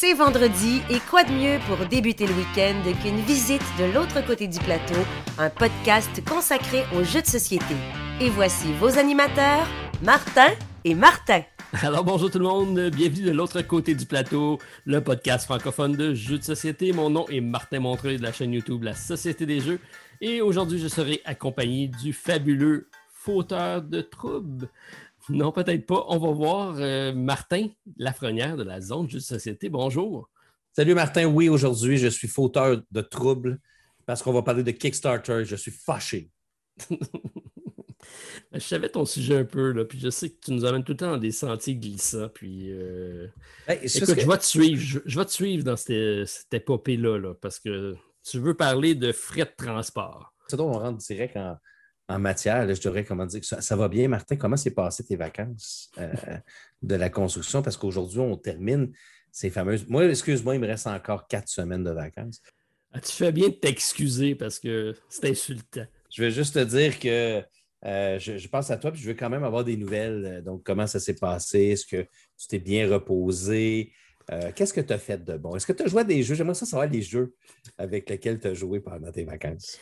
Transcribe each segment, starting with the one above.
C'est vendredi et quoi de mieux pour débuter le week-end qu'une visite de l'autre côté du plateau, un podcast consacré aux jeux de société. Et voici vos animateurs, Martin et Martin. Alors bonjour tout le monde, bienvenue de l'autre côté du plateau, le podcast francophone de jeux de société. Mon nom est Martin Montreuil de la chaîne YouTube La Société des Jeux et aujourd'hui je serai accompagné du fabuleux fauteur de troubles. Non, peut-être pas. On va voir euh, Martin Lafrenière de la Zone Juste Société. Bonjour. Salut Martin. Oui, aujourd'hui, je suis fauteur de troubles parce qu'on va parler de Kickstarter. Je suis fâché. je savais ton sujet un peu, là, puis je sais que tu nous amènes tout le temps dans des sentiers glissants. Puis, euh, écoute, je vais te suivre. Je, vais te suivre dans cette, épopée-là, là, parce que tu veux parler de frais de transport. C'est donc on rentre direct en, en matière, je dirais comment dire, ça, ça va bien, Martin? Comment s'est passé tes vacances euh, de la construction? Parce qu'aujourd'hui, on termine ces fameuses. Moi, excuse-moi, il me reste encore quatre semaines de vacances. Ah, tu fais bien de t'excuser parce que c'est insultant. Je veux juste te dire que euh, je, pense à toi, puis je veux quand même avoir des nouvelles. Euh, donc, comment ça s'est passé? Est-ce que tu t'es bien reposé? Qu'est-ce que tu as fait de bon? Est-ce que tu as joué à des jeux? J'aimerais ça savoir les jeux avec lesquels tu as joué pendant tes vacances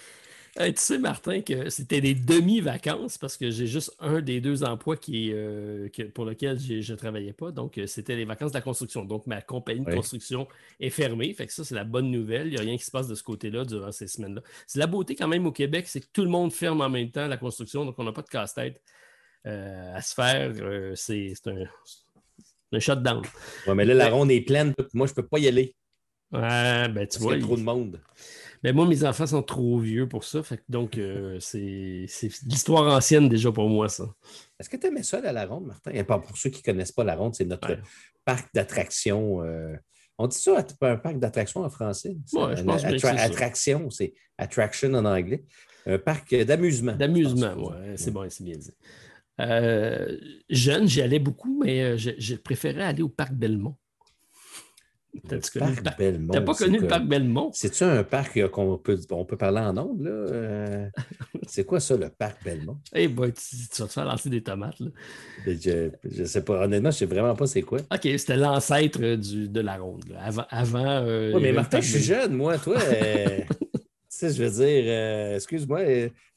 tu sais, Martin, que c'était des demi-vacances parce que j'ai juste un des deux emplois qui, euh, pour lequel je ne travaillais pas. Donc, euh, c'était les vacances de la construction. Donc, ma compagnie de construction est fermée. Fait que ça, c'est la bonne nouvelle. Il n'y a rien qui se passe de ce côté-là durant ces semaines-là. C'est la beauté quand même au Québec, c'est que tout le monde ferme en même temps la construction. Donc, on n'a pas de casse-tête euh, à se faire. c'est un, un shutdown. Oui, mais là, la ronde est pleine. Moi, je ne peux pas y aller. Ouais, ben, tu vois. Il y a trop de monde. Mais ben, moi, mes enfants sont trop vieux pour ça. donc, euh, c'est l'histoire ancienne déjà pour moi, ça. Est-ce que tu aimais ça à la ronde, Martin? Et pour ceux qui ne connaissent pas la ronde, c'est notre parc d'attractions. Euh, on dit ça, un parc d'attractions en français? Oui, je pense Attraction, c'est attraction en anglais. Un parc d'amusement. D'amusement, oui. C'est bon, c'est bien dit. Euh, jeune, j'y allais beaucoup, mais je préférais aller au parc Belmont. T'as pas connu le parc Belmont? C'est-tu un parc qu'on peut, on peut parler en ondes? Là? Euh, c'est quoi ça, le parc Belmont? Eh hey boy, tu, vas te faire lancer des tomates. Là. Je, je sais pas. Honnêtement, je sais vraiment pas c'est quoi. OK, c'était l'ancêtre de la ronde. Avant. avant euh, oui, mais Martin, je suis jeune, moi. Toi, euh, tu sais, je veux dire, excuse-moi,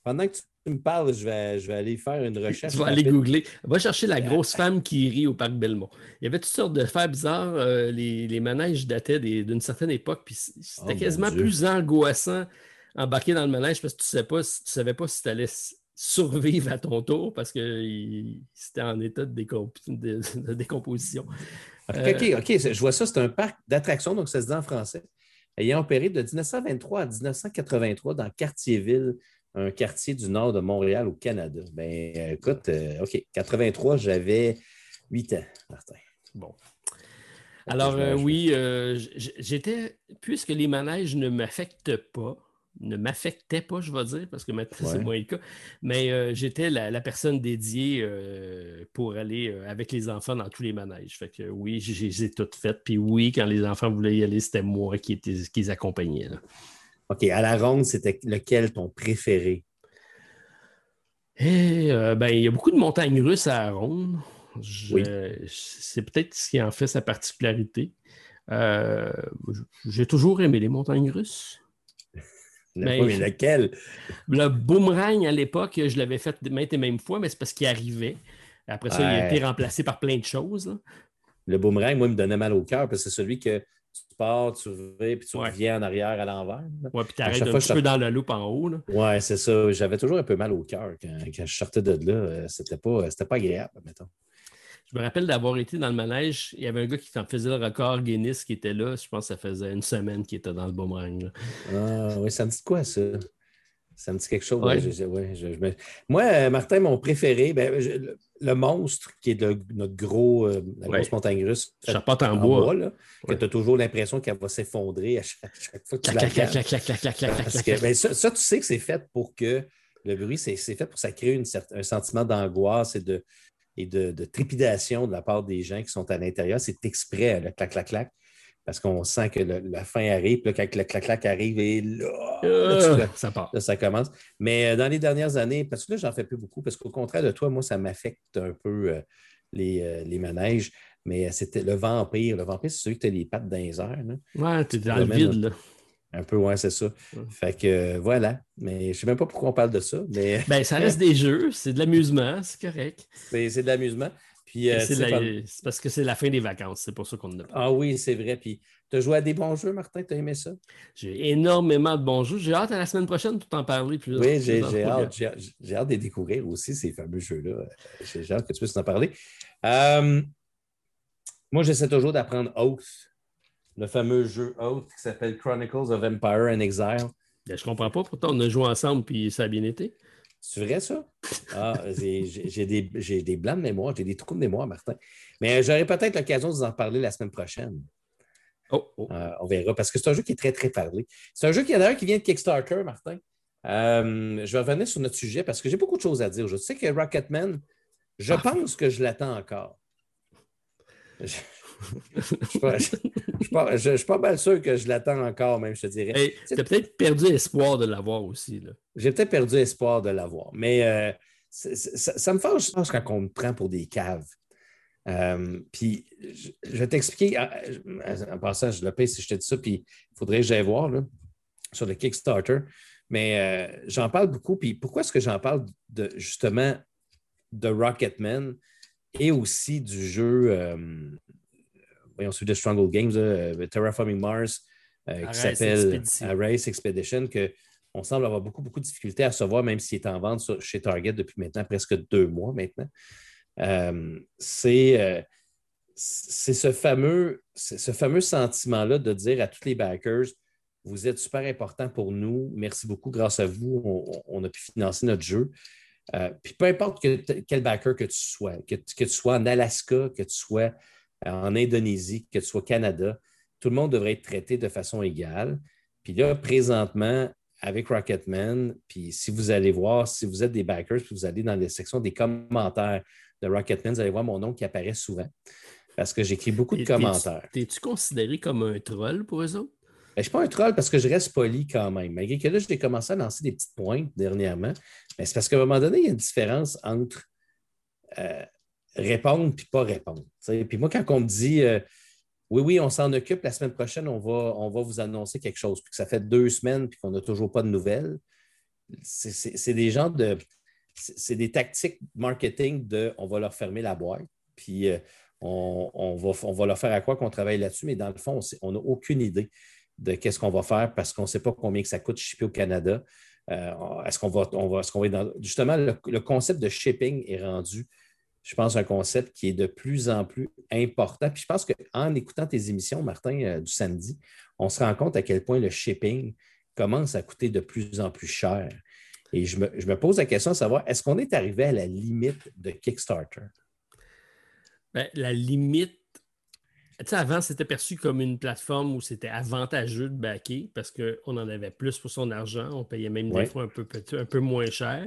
pendant que tu me parles, je vais, je vais aller faire une recherche. tu vas aller googler. Va chercher la grosse femme qui rit au parc Belmont. Il y avait toutes sortes de faits bizarres. Euh, les, les, manèges dataient d'une certaine époque, puis c'était oh quasiment plus angoissant embarquer dans le manège parce que tu ne sais savais pas si tu allais survivre à ton tour parce que c'était en état de, de, décomposition. OK, euh, OK, je vois ça, c'est un parc d'attractions, donc ça se dit en français. Ayant opéré de 1923 à 1983 dans Cartierville, un quartier du nord de Montréal au Canada. Ben, écoute, euh, OK, 83, j'avais 8 ans, Martin. Bon. Alors, euh, oui, euh, j'étais, puisque les manèges ne m'affectent pas, ne m'affectaient pas, je vais dire, parce que maintenant, c'est moins le cas, mais j'étais la, personne dédiée pour aller avec les enfants dans tous les manèges. Fait que oui, je les ai toutes faites. Puis oui, quand les enfants voulaient y aller, c'était moi qui, était, qui les accompagnais. Là. OK, à la ronde, c'était lequel ton préféré? Eh, euh, ben, il y a beaucoup de montagnes russes à la ronde. C'est peut-être ce qui en fait sa particularité. Euh, j'ai toujours aimé les montagnes russes. mais, mais lequel? Le boomerang, à l'époque, je l'avais fait maintes et mêmes fois, mais c'est parce qu'il arrivait. Après ça, il a été remplacé par plein de choses. Le boomerang, moi, il me donnait mal au cœur parce que c'est celui que tu pars, tu reviens, puis tu reviens en arrière à l'envers. Oui, puis tu arrêtes un petit peu dans la loupe en haut. Oui, c'est ça. J'avais toujours un peu mal au cœur quand, je sortais de là. Euh, c'était pas, pas agréable, mettons. Je me rappelle d'avoir été dans le manège. Il y avait un gars qui en faisait le record Guinness qui était là. Je pense que ça faisait une semaine qu'il était dans le boomerang. Ah oui, ça me dit quoi, ça? Ça me dit quelque chose. Moi, euh, Martin, mon préféré, ben, le, monstre, qui est notre gros, euh, la grosse montagne russe. Charpente en, bois. là, que tu as toujours l'impression qu'elle va s'effondrer à chaque, fois que tu la ça, tu sais que c'est fait pour que le bruit, c'est fait pour ça créer un sentiment d'angoisse et de, et de, trépidation de la part des gens qui sont à l'intérieur. C'est exprès, le clac, clac, clac parce qu'on sent que la fin arrive, puis quand le clac-clac arrive, et là, euh, ça part. ça commence. Mais euh, dans les dernières années, parce que là, j'en fais plus beaucoup, parce qu'au contraire de toi, moi, ça m'affecte un peu euh, les, manèges. Mais c'était le vampire. Le vampire, c'est celui qui a les pattes dans les airs. Là. Ouais, tu es dans le vide, là. Un peu, ouais, c'est ça. Fait que voilà. Mais je ne sais même pas pourquoi on parle de ça. Mais... Ben, ça reste des jeux, c'est de l'amusement, c'est correct. C'est de l'amusement. Puis, euh, c'est parce que c'est la fin des vacances, c'est pour ça qu'on en a parlé. Ah oui, c'est vrai. Puis, tu as joué à des bons jeux, Martin, tu as aimé ça? J'ai énormément de bons jeux. J'ai hâte à la semaine prochaine de t'en parler. Plus oui, j'ai hâte, hâte, de découvrir aussi ces fameux jeux-là. J'ai hâte que tu puisses en parler. Euh, moi, j'essaie toujours d'apprendre Oath, le fameux jeu Oath qui s'appelle Chronicles of Empire and Exile. Ben, je comprends pas. Pourtant, on a joué ensemble puis ça a bien été. C'est vrai, ça? Ah, j'ai des, des, blancs de mémoire, j'ai des trous de mémoire, Martin. Mais j'aurai peut-être l'occasion de vous en parler la semaine prochaine. Oh, oh. Euh, on verra, parce que c'est un jeu qui est très, très parlé. C'est un jeu qui, d'ailleurs, qui vient de Kickstarter, Martin. Euh, je vais revenir sur notre sujet parce que j'ai beaucoup de choses à dire. Je sais que Rocketman, je ah. pense que je l'attends encore. Je ne suis pas mal sûr que je l'attends encore, même, je te dirais. tu as peut-être perdu espoir de l'avoir aussi. J'ai peut-être perdu espoir de l'avoir. Mais euh, ça, me fâche, je pense, quand on me prend pour des caves. Euh, puis, je, vais t'expliquer, en, passant, je le paye si je te dis ça, puis il faudrait que j'aille voir sur le Kickstarter. Mais euh, j'en parle beaucoup. Puis pourquoi est-ce que j'en parle de, justement de Rocketman et aussi du jeu, voyons, celui de Stronghold Games, Terraforming Mars, qui s'appelle Race Expedition, qu'on semble avoir beaucoup, beaucoup de difficultés à recevoir, même s'il est en vente chez Target depuis maintenant presque deux mois maintenant. Euh, euh, c'est ce fameux, ce fameux sentiment-là de dire à tous les backers, vous êtes super important pour nous, merci beaucoup, grâce à vous, on, a pu financer notre jeu. Euh, puis peu importe quel backer que tu sois, que, tu sois en Alaska, que tu sois en Indonésie, que tu sois au Canada, tout le monde devrait être traité de façon égale. Puis là, présentement, avec Rocketman, puis si vous allez voir, si vous êtes des backers, puis vous allez dans les sections des commentaires de Rocketman, vous allez voir mon nom qui apparaît souvent parce que j'écris beaucoup de commentaires. T'es-tu considéré comme un troll pour eux autres? Ben, je ne suis pas un troll parce que je reste poli quand même. Malgré que là, j'ai commencé à lancer des petites pointes dernièrement. Mais c'est parce qu'à un moment donné, il y a une différence entre euh, répondre et pas répondre. Puis moi, quand on me dit euh, oui, oui, on s'en occupe, la semaine prochaine, on va, on va vous annoncer quelque chose, puis que ça fait deux semaines et qu'on n'a toujours pas de nouvelles, c'est des gens de c'est des tactiques marketing de on va leur fermer la boîte, puis euh, on, va, on, va, leur faire à quoi qu'on travaille là-dessus, mais dans le fond, on n'a aucune idée de qu'est-ce qu'on va faire parce qu'on ne sait pas combien que ça coûte shipper au Canada. Euh, est-ce qu'on va, on va, est va. Justement, le, concept de shipping est rendu, je pense, un concept qui est de plus en plus important. Puis je pense qu'en écoutant tes émissions, Martin, euh, du samedi, on se rend compte à quel point le shipping commence à coûter de plus en plus cher. Et je me, pose la question de savoir, est-ce qu'on est arrivé à la limite de Kickstarter? Ben, la limite, tu sais, avant, c'était perçu comme une plateforme où c'était avantageux de backer parce qu'on en avait plus pour son argent. On payait même des fois un peu, un peu moins cher.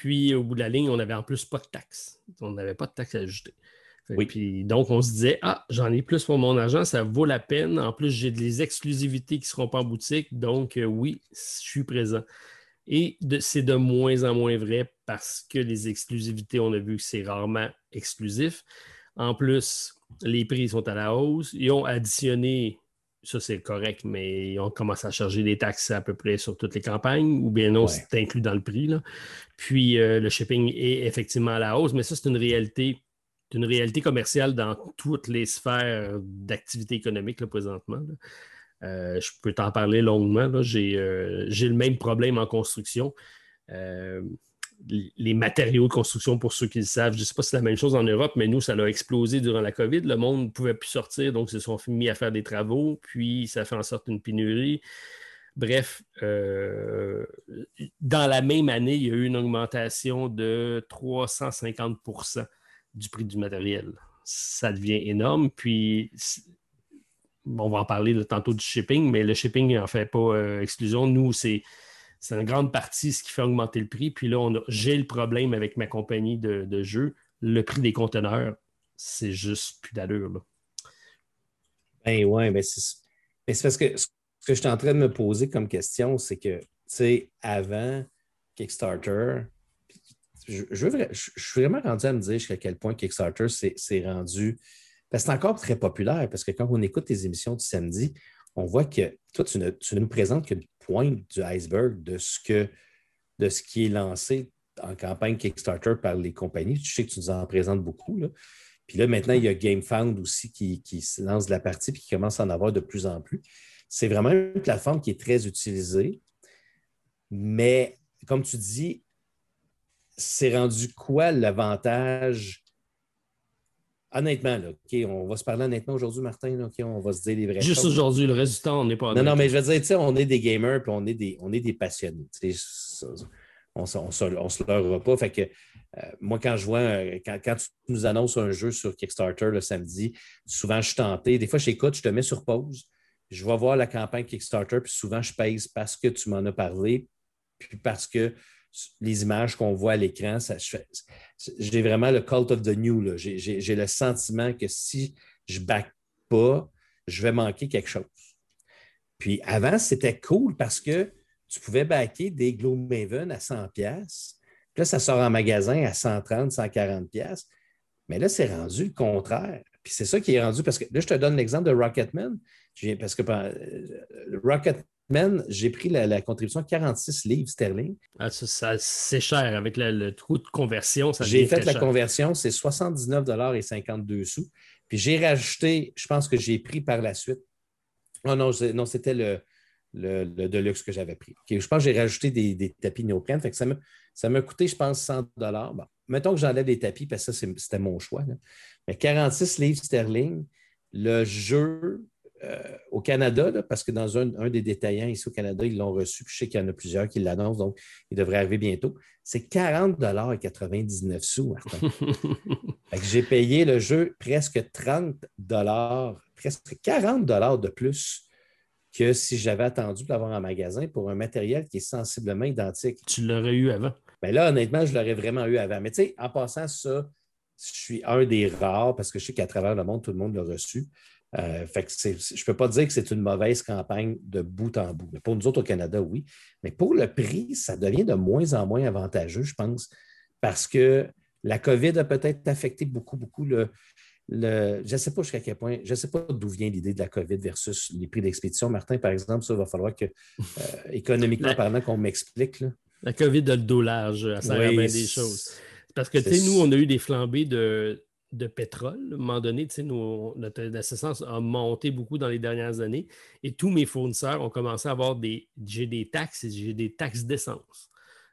Puis, au bout de la ligne, on n'avait en plus pas de taxes. On n'avait pas de taxes à ajouter. Oui. Puis, donc, on se disait, ah, j'en ai plus pour mon argent, ça vaut la peine. En plus, j'ai des exclusivités qui ne seront pas en boutique. Donc, euh, oui, je suis présent. Et c'est de moins en moins vrai parce que les exclusivités, on a vu que c'est rarement exclusif. En plus, les prix sont à la hausse. Ils ont additionné, ça c'est correct, mais ils ont commencé à charger des taxes à peu près sur toutes les campagnes, ou bien non, c'est inclus dans le prix. Puis euh, le shipping est effectivement à la hausse, mais ça c'est une réalité, une réalité commerciale dans toutes les sphères d'activité économique présentement. Euh, je peux t'en parler longuement. Euh, j'ai, le même problème en construction. Euh, les matériaux de construction, pour ceux qui le savent, je ne sais pas si c'est la même chose en Europe, mais nous, ça a explosé durant la COVID. Le monde ne pouvait plus sortir, donc ils se sont mis à faire des travaux, puis ça fait en sorte une pénurie. Bref, dans la même année, il y a eu une augmentation de 350% du prix du matériel. Ça devient énorme. Puis on va en parler tantôt du shipping, mais le shipping n'en fait pas euh, exclusion. Nous, c'est une grande partie ce qui fait augmenter le prix. Puis là, j'ai le problème avec ma compagnie de, jeux. Le prix des conteneurs, c'est juste plus d'allure. Ben oui, mais c'est parce que ce que je suis en train de me poser comme question, c'est que, tu sais, avant Kickstarter, je, je, suis vraiment rendu à me dire jusqu'à quel point Kickstarter s'est rendu c'est encore très populaire, parce que quand on écoute tes émissions du samedi, on voit que toi, tu ne, nous présentes qu'une pointe du iceberg de ce, qui est lancé en campagne Kickstarter par les compagnies. Tu sais que tu nous en présentes beaucoup. Puis là, maintenant, il y a GameFound aussi qui, qui lance de la partie et qui commence à en avoir de plus en plus. C'est vraiment une plateforme qui est très utilisée. Mais comme tu dis, c'est rendu quoi l'avantage? Honnêtement, là, on va se parler honnêtement aujourd'hui, Martin, on va se dire les vrais Juste aujourd'hui, le reste du temps, on n'est pas. Non, non, mais je veux dire, on est des gamers et on est des, on est des passionnés. on ne se leurra pas. Fait que euh, moi, quand je vois, euh, quand, tu nous annonces un jeu sur Kickstarter le samedi, souvent je suis tenté. Des fois, j'écoute, je te mets sur pause, je vais voir la campagne Kickstarter, puis souvent je pèse parce que tu m'en as parlé, puis parce que les images qu'on voit à l'écran, j'ai vraiment le cult of the new. J'ai le sentiment que si je ne back pas, je vais manquer quelque chose. Puis avant, c'était cool parce que tu pouvais backer des Gloomhaven à 100$. Là, ça sort en magasin à 130, 140 pièces. Mais là, c'est rendu le contraire. Puis c'est ça qui est rendu, parce que là, je te donne l'exemple de Rocketman. Parce que euh, J'ai pris la, contribution de 46 livres sterling. Ah, c'est cher avec le, trou de conversion. J'ai fait la conversion, c'est 79,52 sous. Puis j'ai rajouté, je pense que j'ai pris par la suite. Oh non, non c'était le, le, Deluxe que j'avais pris. je pense que j'ai rajouté des, des tapis néoprène. Fait que ça me, ça m'a coûté, je pense, 100 Bon, mettons que j'enlève les tapis, parce que ça, c'était mon choix. Mais 46 livres sterling, le jeu euh, au Canada, parce que dans un, des détaillants ici au Canada, ils l'ont reçu, puis je sais qu'il y en a plusieurs qui l'annoncent, donc il devrait arriver bientôt. C'est 40 et 99 sous, Martin. j'ai payé le jeu presque 30 presque 40 de plus que si j'avais attendu de l'avoir en magasin pour un matériel qui est sensiblement identique. Tu l'aurais eu avant. Bien là, honnêtement, je l'aurais vraiment eu avant. Mais tu sais, en passant ça, je suis un des rares parce que je sais qu'à travers le monde, tout le monde l'a reçu. Euh, fait que je ne peux pas dire que c'est une mauvaise campagne de bout en bout. Mais pour nous autres au Canada, oui. Mais pour le prix, ça devient de moins en moins avantageux, je pense, parce que la COVID a peut-être affecté beaucoup, beaucoup le, je ne sais pas jusqu'à quel point, je ne sais pas d'où vient l'idée de la COVID versus les prix d'expédition. Martin, par exemple, ça va falloir que, euh, économiquement parlant, qu'on m'explique. La COVID a le dos large, ça sert bien des choses. Parce que, tu sais, nous, on a eu des flambées de, pétrole. À un moment donné, sais, notre assistance a monté beaucoup dans les dernières années et tous mes fournisseurs ont commencé à avoir des, j'ai des taxes et j'ai des taxes d'essence.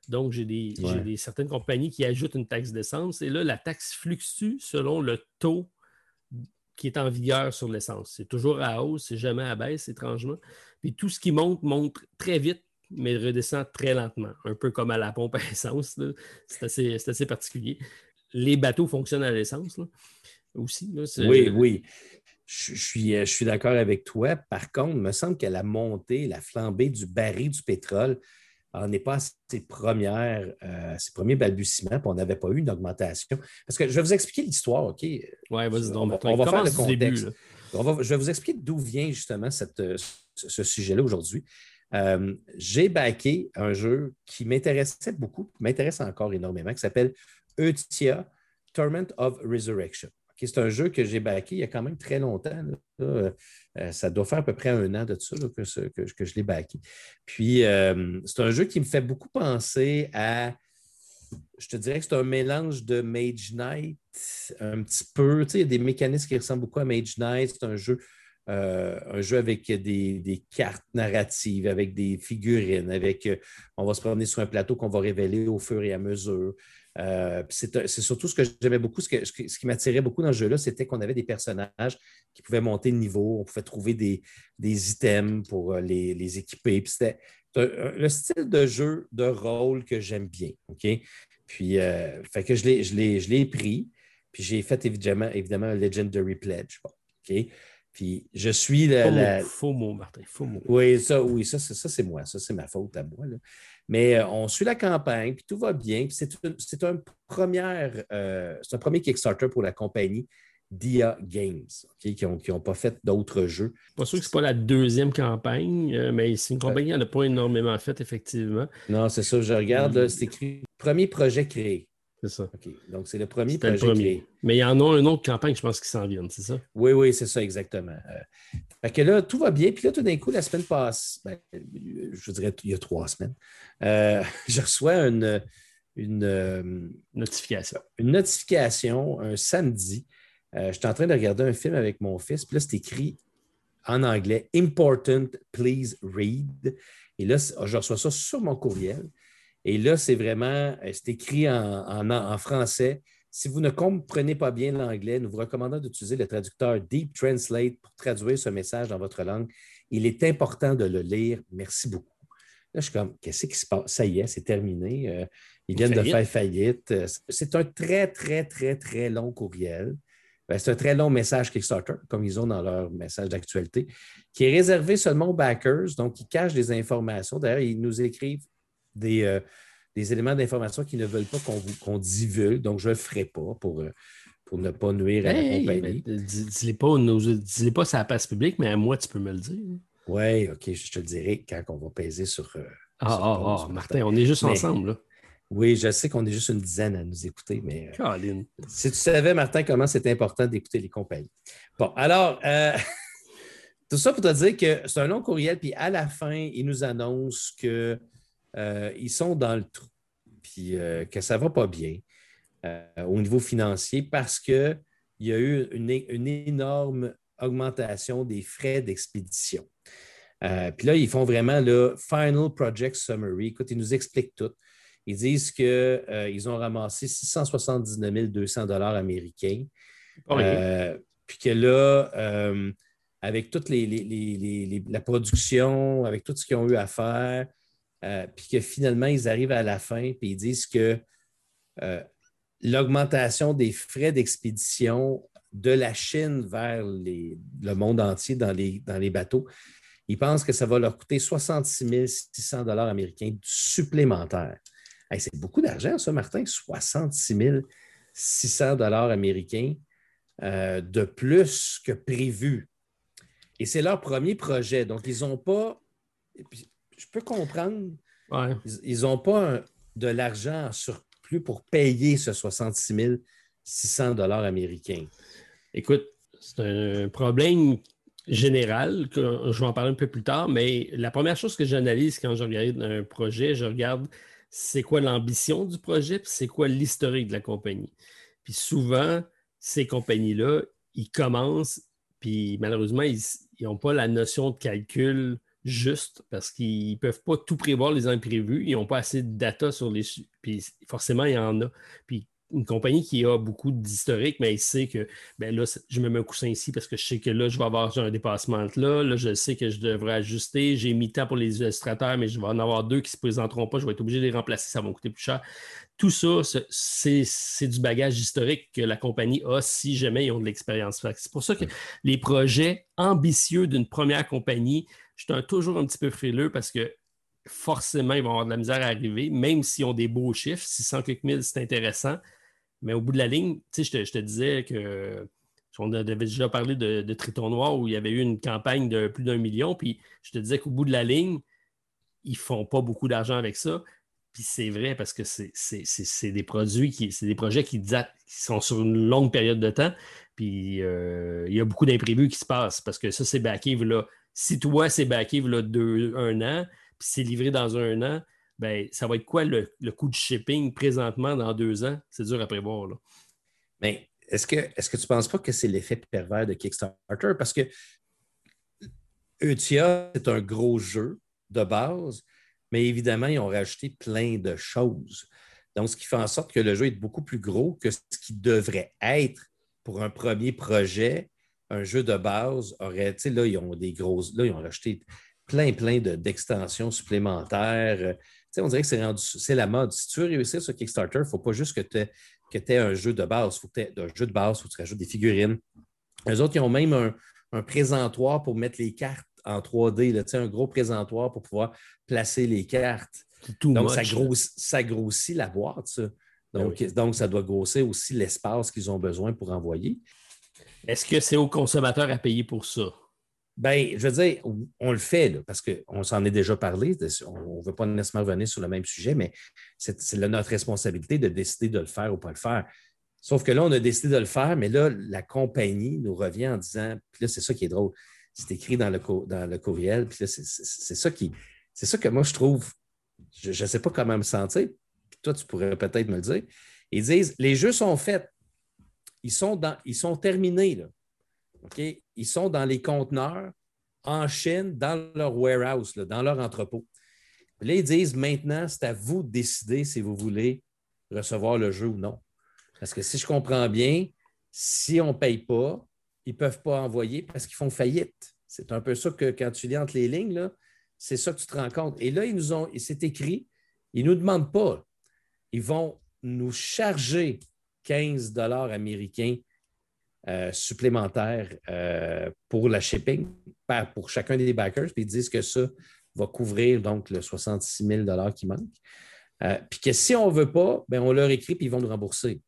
Donc, j'ai des, des, certaines compagnies qui ajoutent une taxe d'essence et là, la taxe fluctue selon le taux qui est en vigueur sur l'essence. C'est toujours à hausse, c'est jamais à baisse, étrangement. Puis tout ce qui monte, monte très vite, mais redescend très lentement, un peu comme à la pompe à essence. C'est assez, particulier. Les bateaux fonctionnent à l'essence aussi. oui, oui. Je, suis, je suis d'accord avec toi. Par contre, il me semble que la montée, la flambée du baril du pétrole, on n'est pas à ses, premières, euh, ses premiers balbutiements, puis on n'avait pas eu une augmentation. Parce que je vais vous expliquer l'histoire, OK? Oui, vas-y On, va, faire le contexte. je vais vous expliquer d'où vient justement cette, euh, ce, sujet-là aujourd'hui. Euh, j'ai backé un jeu qui m'intéressait beaucoup, qui m'intéresse encore énormément, qui s'appelle Eutia Torment of Resurrection c'est un jeu que j'ai backé il y a quand même très longtemps. Euh, ça doit faire à peu près un an de ça que, je l'ai backé. Puis, euh, c'est un jeu qui me fait beaucoup penser à. Je te dirais que c'est un mélange de Mage Knight, un petit peu. il y a des mécanismes qui ressemblent beaucoup à Mage Knight. C'est un jeu. Euh, un jeu avec des, cartes narratives, avec des figurines, avec on va se promener sur un plateau qu'on va révéler au fur et à mesure. Euh, c'est surtout ce que j'aimais beaucoup, ce, qui m'attirait beaucoup dans ce jeu-là, c'était qu'on avait des personnages qui pouvaient monter de niveau, on pouvait trouver des, items pour euh, les, équiper. C'était le style de jeu, de rôle que j'aime bien. OK? Puis, euh, fait que je l'ai pris, puis j'ai fait évidemment, évidemment Legendary Pledge. OK? Puis je suis la, faux, Mot, Martin, faux mot. Oui, ça, oui, ça, ça c'est moi, ça c'est ma faute à moi. Mais euh, on suit la campagne, puis tout va bien. C'est un, euh, un premier Kickstarter pour la compagnie Dia Games, qui n'ont pas fait d'autres jeux. Pas sûr que ce n'est pas la deuxième campagne, euh, mais c'est une compagnie qui n'a pas énormément fait, effectivement. Non, c'est ça, je regarde, c'est écrit premier projet créé. C'est ça. OK. Donc, c'est le premier projet. Le premier. Mais il y en a une autre campagne, je pense, qui s'en vient, c'est ça? Oui, oui, c'est ça, exactement. Euh, fait que là, tout va bien. Puis là, tout d'un coup, la semaine passe, ben, je dirais, il y a trois semaines, euh, je reçois une, une euh, notification. Une notification un samedi. je suis en train de regarder un film avec mon fils. Puis là, c'est écrit en anglais Important, please read. Et là, je reçois ça sur mon courriel. Et là, c'est vraiment, euh, c'est écrit en, français. Si vous ne comprenez pas bien l'anglais, nous vous recommandons d'utiliser le traducteur Deep Translate pour traduire ce message dans votre langue. Il est important de le lire. Merci beaucoup. Là, je suis comme, qu'est-ce qui se passe? Ça y est, c'est terminé. Euh, ils viennent de faire faillite. Euh, c'est un très, très, très, très long courriel. Ben, c'est un très long message Kickstarter, comme ils ont dans leur message d'actualité, qui est réservé seulement aux backers. Donc, ils cachent des informations. D'ailleurs, ils nous écrivent euh, des, éléments d'information qu'ils ne veulent pas qu'on divulgue. Donc, je ne le ferai pas pour, euh, pour ne pas nuire à la compagnie. Dis-les pas, dis pas ça passe public, mais à moi, tu peux me le dire. Oui, OK, je te le dirai quand on va peser sur. Euh, ah, ah, ah, Martin, on est juste ensemble, là. Oui, je sais qu'on est juste une dizaine à nous écouter, mais si tu savais, Martin, comment c'est important d'écouter les compagnies. Bon, alors, tout ça pour te dire que c'est un long courriel, puis à la fin, il nous annonce que euh, ils sont dans le trou, puis euh, que ça ne va pas bien euh, au niveau financier parce qu'il y a eu une, énorme augmentation des frais d'expédition. puis là, ils font vraiment le Final Project Summary. Écoute, ils nous expliquent tout. Ils disent qu'ils ont ramassé 679 200 dollars américains. puis que là, avec toute la production, avec tout ce qu'ils ont eu à faire, euh, puis que finalement, ils arrivent à la fin, puis ils disent que euh, l'augmentation des frais d'expédition de la Chine vers le monde entier dans les, bateaux, ils pensent que ça va leur coûter 66 600 dollars américains supplémentaires. c'est beaucoup d'argent, ça, Martin, 66 600 dollars américains euh, de plus que prévu. Et c'est leur premier projet. Donc, ils n'ont pas je peux comprendre. Ils n'ont pas de l'argent en surplus pour payer ce 66 600 dollars américains. Écoute, c'est un problème général, que je vais en parler un peu plus tard, mais la première chose que j'analyse quand je regarde un projet, je regarde c'est quoi l'ambition du projet, puis c'est quoi l'historique de la compagnie. Puis souvent, ces compagnies-là, ils commencent, puis malheureusement, ils n'ont pas la notion de calcul juste parce qu'ils ne peuvent pas tout prévoir les imprévus. Ils n'ont pas assez de data sur les. Puis forcément, il y en a. Puis une compagnie qui a beaucoup d'historique, mais elle sait que ben là, je me mets un coussin ici parce que je sais que là, je vais avoir un dépassement là. Là, je sais que je devrais ajuster. J'ai mis temps pour les illustrateurs, mais je vais en avoir deux qui ne se présenteront pas. Je vais être obligé de les remplacer, ça va me coûter plus cher. Tout ça, c'est du bagage historique que la compagnie a si jamais ils ont de l'expérience. C'est pour ça que les projets ambitieux d'une première compagnie, je suis toujours un petit peu frileux parce que forcément, ils vont avoir de la misère à arriver, même s'ils ont des beaux chiffres. 600 quelques mille, c'est intéressant. Mais au bout de la ligne, je te, je te disais que on avait déjà parlé de, Triton Noir où il y avait eu une campagne de plus d'un million. Puis je te disais qu'au bout de la ligne, ils ne font pas beaucoup d'argent avec ça. Puis c'est vrai parce que c'est des produits qui, c'est des projets qui, qui sont sur une longue période de temps. Puis euh, il y a beaucoup d'imprévus qui se passent parce que ça, c'est backé là, si toi, c'est backé là, deux, un an, puis c'est livré dans un an, ben, ça va être quoi le, coût de shipping présentement dans deux ans? C'est dur à prévoir. Là. Mais est-ce que, est que tu ne penses pas que c'est l'effet pervers de Kickstarter? Parce que Eutia, c'est un gros jeu de base, mais évidemment, ils ont rajouté plein de choses. Donc, ce qui fait en sorte que le jeu est beaucoup plus gros que ce qui devrait être pour un premier projet un jeu de base aurait, tu sais, là, ils ont des grosses, là, ils ont rajouté plein, plein d'extensions supplémentaires. Euh, tu sais, on dirait que c'est rendu, c'est la mode. Si tu veux réussir sur Kickstarter, il ne faut pas juste que tu aies, un jeu de base. Il faut que tu aies un jeu de base, il faut que tu rajoutes des figurines. Les autres, ils ont même un, présentoir pour mettre les cartes en 3D, là, un gros présentoir pour pouvoir placer les cartes. donc, ça, ça, grossit la boîte, ça. Ben donc, donc, ça doit grossir aussi l'espace qu'ils ont besoin pour envoyer. Est-ce que c'est au consommateur à payer pour ça? Ben, je veux dire, on le fait parce qu'on s'en est déjà parlé. On ne veut pas nécessairement revenir sur le même sujet, mais c'est notre responsabilité de décider de le faire ou pas le faire. Sauf que là, on a décidé de le faire, mais là, la compagnie nous revient en disant, puis là, c'est ça qui est drôle. C'est écrit dans le, courriel, puis là, c'est ça qui. C'est ça que moi, je trouve. Je ne sais pas comment me sentir. toi, tu pourrais peut-être me le dire. Ils disent les jeux sont faits. Ils sont, dans, ils sont terminés. Là. Ils sont dans les conteneurs en Chine, dans leur warehouse, dans leur entrepôt. là, ils disent maintenant, c'est à vous de décider si vous voulez recevoir le jeu ou non. Parce que si je comprends bien, si on ne paye pas, ils ne peuvent pas envoyer parce qu'ils font faillite. C'est un peu ça que quand tu lis entre les lignes, c'est ça que tu te rends compte. Et là, ils nous ont, c'est écrit, ils ne nous demandent pas. Ils vont nous charger 15 dollars américains euh, supplémentaires euh, pour la shipping pour chacun des backers, puis ils disent que ça va couvrir donc le 66 000 qui manque. Euh, puis que si on ne veut pas, ben on leur écrit puis ils vont nous rembourser.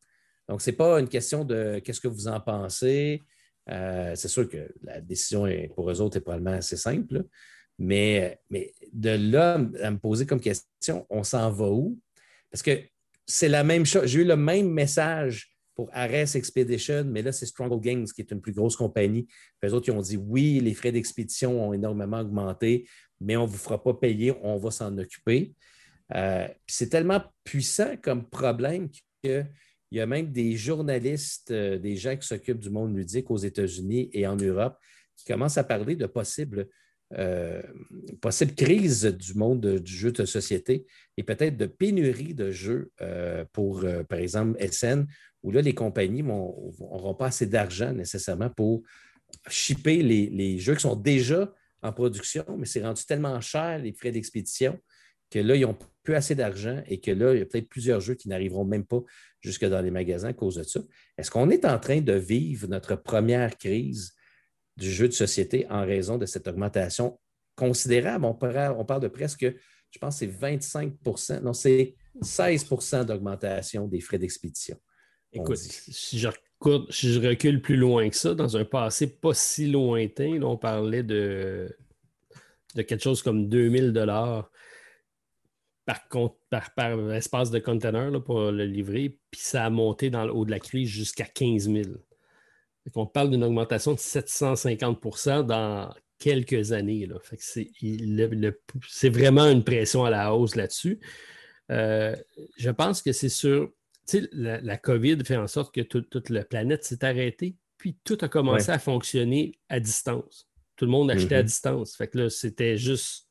Donc, ce n'est pas une question de qu'est-ce que vous en pensez. c'est sûr que la décision est, pour eux autres est probablement assez simple, mais, mais de là à me poser comme question, on s'en va où? Parce que c'est la même chose. J'ai eu le même message pour Ares Expedition, mais là, c'est Stronghold Games qui est une plus grosse compagnie. Les autres, ils ont dit oui, les frais d'expédition ont énormément augmenté, mais on ne vous fera pas payer, on va s'en occuper. Euh, c'est tellement puissant comme problème qu'il y a même des journalistes, euh, des gens qui s'occupent du monde ludique aux États-Unis et en Europe qui commencent à parler de possibles euh, possible crise du monde du jeu de société et peut-être de pénurie de jeux euh, pour, euh, par exemple, SN, où là, les compagnies n'auront pas assez d'argent nécessairement pour shipper les, jeux qui sont déjà en production, mais c'est rendu tellement cher, les frais d'expédition, que là, ils n'ont plus assez d'argent et que là, il y a peut-être plusieurs jeux qui n'arriveront même pas jusque dans les magasins à cause de ça. Est-ce qu'on est en train de vivre notre première crise du jeu de société en raison de cette augmentation considérable. On, parle, de presque, je pense, c'est 25% non, c'est 16% d'augmentation des frais d'expédition. Écoute, si je, recule plus loin que ça, dans un passé pas si lointain, on parlait de, de quelque chose comme 2000 dollars par, par, espace de container pour le livrer, puis ça a monté dans le haut de la crise jusqu'à 15 000. On parle d'une augmentation de 750% dans quelques années. C'est vraiment une pression à la hausse là-dessus. Euh, je pense que c'est sûr. La, la, COVID fait en sorte que toute la planète s'est arrêtée, puis tout a commencé à fonctionner à distance. Tout le monde achetait à mm-hmm. distance. Fait que là, c'était juste.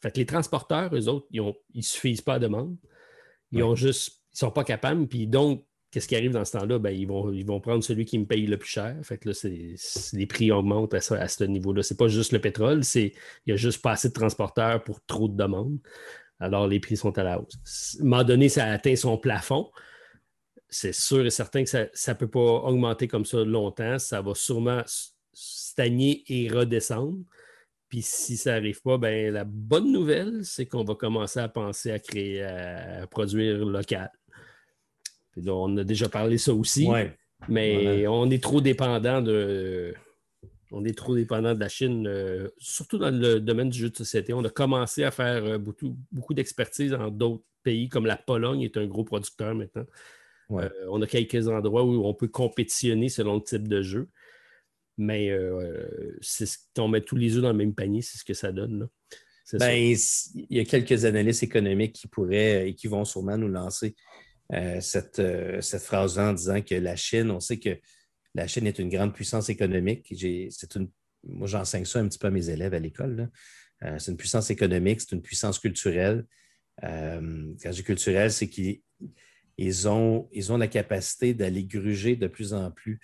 Fait que les transporteurs, eux autres, ils ne suffisent pas à demande. Ils ont juste. Ils sont pas capables. Puis donc, Qu'est-ce qui arrive dans ce temps-là? Ben, ils, vont, ils vont prendre celui qui me paye le plus cher. Fait là, les prix augmentent à, ce niveau-là. Ce n'est pas juste le pétrole, c'est il n'y a juste pas assez de transporteurs pour trop de demandes. Alors, les prix sont à la hausse. À un moment donné, ça atteint son plafond. C'est sûr et certain que ça ne peut pas augmenter comme ça longtemps. Ça va sûrement stagner et redescendre. Puis si ça n'arrive pas, ben, la bonne nouvelle, c'est qu'on va commencer à penser à créer, à produire local on a déjà parlé ça aussi. Mais on est trop dépendant de. On est trop dépendant de la Chine, euh, surtout dans le domaine du jeu de société. On a commencé à faire euh, beaucoup, beaucoup d'expertise dans d'autres pays, comme la Pologne est un gros producteur maintenant. Euh, on a quelques endroits où on peut compétitionner selon le type de jeu. Mais c'est on met tous les œufs dans le même panier, c'est ce que ça donne. Ben, il y a quelques analystes économiques qui pourraient et qui vont sûrement nous lancer euh, cette, euh, cette phrase-là en disant que la Chine, on sait que la Chine est une grande puissance économique. Une, moi, j'enseigne ça un petit peu à mes élèves à l'école. Euh, c'est une puissance économique, c'est une puissance culturelle. quand je dis culturelle, c'est qu'ils ont, ils ont la capacité d'aller gruger de plus en plus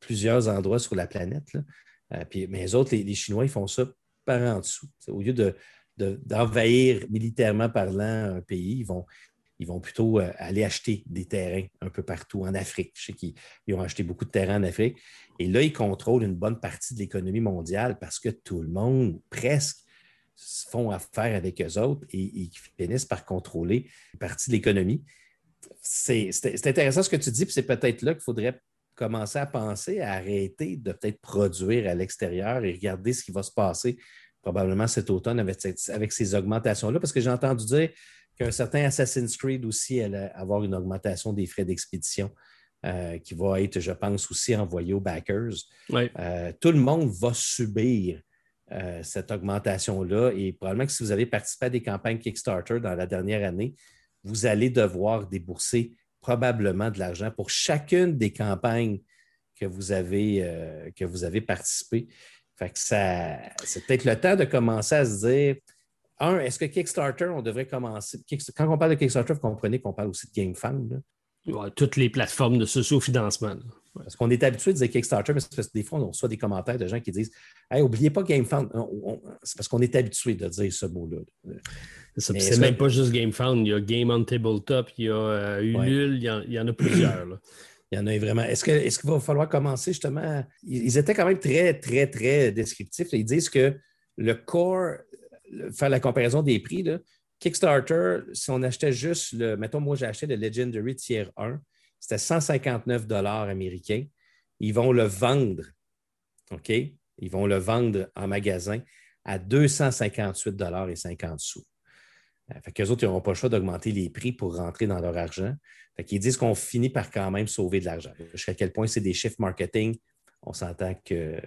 plusieurs endroits sur la planète. puis, mais les autres, les, Chinois, ils font ça par en dessous. Au lieu de, d'envahir militairement parlant un pays, ils vont, ils vont plutôt euh, aller acheter des terrains un peu partout en Afrique. Je sais qu'ils ont acheté beaucoup de terrains en Afrique. Et là, ils contrôlent une bonne partie de l'économie mondiale parce que tout le monde, presque, font affaire avec eux autres et ils finissent par contrôler une partie de l'économie. C'est intéressant ce que tu dis, puis c'est peut-être là qu'il faudrait commencer à penser à arrêter de peut-être produire à l'extérieur et regarder ce qui va se passer probablement cet automne avec, avec ces augmentations-là? Parce que j'ai entendu dire qu'un certain Assassin's Creed aussi allait avoir une augmentation des frais d'expédition. Euh, qui va être, je pense, aussi envoyé aux backers. Euh, tout le monde va subir euh, cette augmentation-là et probablement que si vous avez participé à des campagnes Kickstarter dans la dernière année, vous allez devoir débourser probablement de l'argent pour chacune des campagnes que vous avez, que vous avez participé. Fait que ça, c'est peut-être le temps de commencer à se dire un, est-ce que Kickstarter, on devrait commencer. Quand on parle de Kickstarter, vous comprenez qu'on parle aussi de GameFound toutes les plateformes de socio-financement. Parce qu'on est habitué de dire Kickstarter, mais parce que des fois, on reçoit des commentaires de gens qui disent Hey, oubliez pas GameFound. C'est parce qu'on est habitué de dire ce mot-là. C'est même pas juste GameFound. Il y a Game on Tabletop, il y a euh, Ulule, il, y en, a plusieurs. Il y en a vraiment. Est-ce qu'il va falloir commencer justement? Ils étaient quand même très, très, très descriptifs. Ils disent que le core, faire la comparaison des prix, Kickstarter, si on achetait juste le, mettons, moi j'ai acheté le Legendary Tier 1, c'était 159 américains. Ils vont le vendre, OK? Ils vont le vendre en magasin à 258 et 50 sous. Fait qu'eux autres, ils n'auront pas le choix d'augmenter les prix pour rentrer dans leur argent. Fait qu'ils disent qu'on finit par quand même sauver de l'argent. Jusqu'à quel point c'est des chiffres marketing, on s'entend que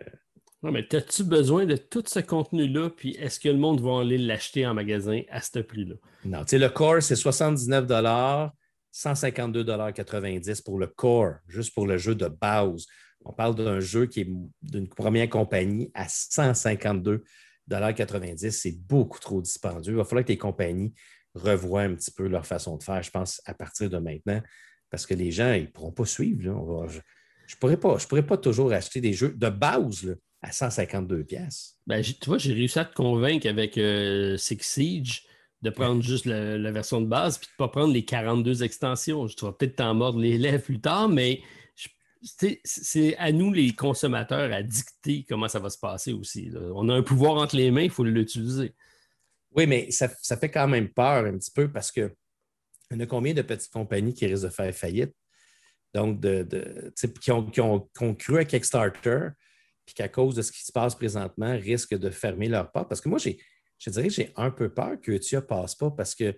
non, mais as-tu besoin de tout ce contenu-là, puis est-ce que le monde va aller l'acheter en magasin à ce prix-là? Non, tu sais, le core, c'est 79 152,90 pour le core, juste pour le jeu de base. On parle d'un jeu qui est d'une première compagnie à 152,90 C'est beaucoup trop dispendieux. Il va falloir que les compagnies revoient un petit peu leur façon de faire, je pense, à partir de maintenant, parce que les gens, ils ne pourront pas suivre. je ne pourrais, pas, pourrais pas toujours acheter des jeux de base. À 152 pièces. Ben, tu vois, j'ai réussi à te convaincre avec euh, Six Siege de prendre juste la, version de base puis de ne pas prendre les 42 extensions. Je vas peut-être t'en mordre les lèvres plus tard, mais c'est à nous, les consommateurs, à dicter comment ça va se passer aussi. On a un pouvoir entre les mains, il faut l'utiliser. Oui, mais ça, fait quand même peur un petit peu parce que y a combien de petites compagnies qui risquent de faire faillite? Donc, de, qui, ont, cru à Kickstarter, puis qu'à cause de ce qui se passe présentement, risquent de fermer leur porte. Parce que moi, je dirais que j'ai un peu peur que tu ne passe pas parce que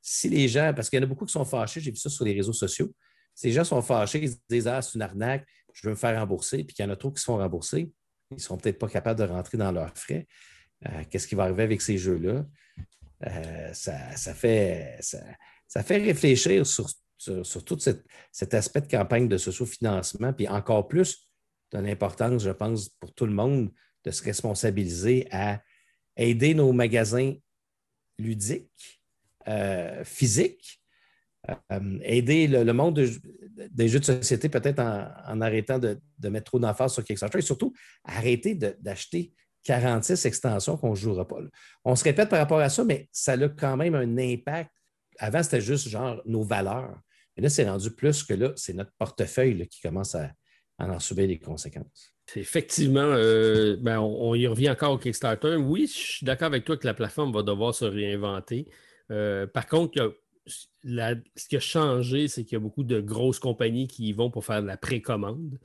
si les gens, parce qu'il y en a beaucoup qui sont fâchés, j'ai vu ça sur les réseaux sociaux, si les gens sont fâchés, ils se disent Ah, c'est une arnaque, je veux me faire rembourser, puis qu'il y en a trop qui se font rembourser, ils ne seront peut-être pas capables de rentrer dans leurs frais. Euh, qu'est-ce qui va arriver avec ces jeux-là? Euh, ça, fait, ça, fait réfléchir sur, tout cet aspect de campagne de socio-financement, puis encore plus de l'importance, je pense, pour tout le monde de se responsabiliser à aider nos magasins ludiques, euh, physiques, aider le, monde des jeux de société peut-être en, arrêtant de, mettre trop d'emphase sur Kickstarter et surtout arrêter d'acheter 46 extensions qu'on ne jouera pas. On se répète par rapport à ça, mais ça a quand même un impact. Avant, c'était juste genre nos valeurs. Mais là, c'est rendu plus que là, c'est notre portefeuille qui commence à, en subir les conséquences. Effectivement, euh, ben, on, y revient encore au Kickstarter. Oui, je suis d'accord avec toi que la plateforme va devoir se réinventer. Euh, par contre, ce qui a changé, c'est qu'il y a beaucoup de grosses compagnies qui y vont pour faire de la précommande.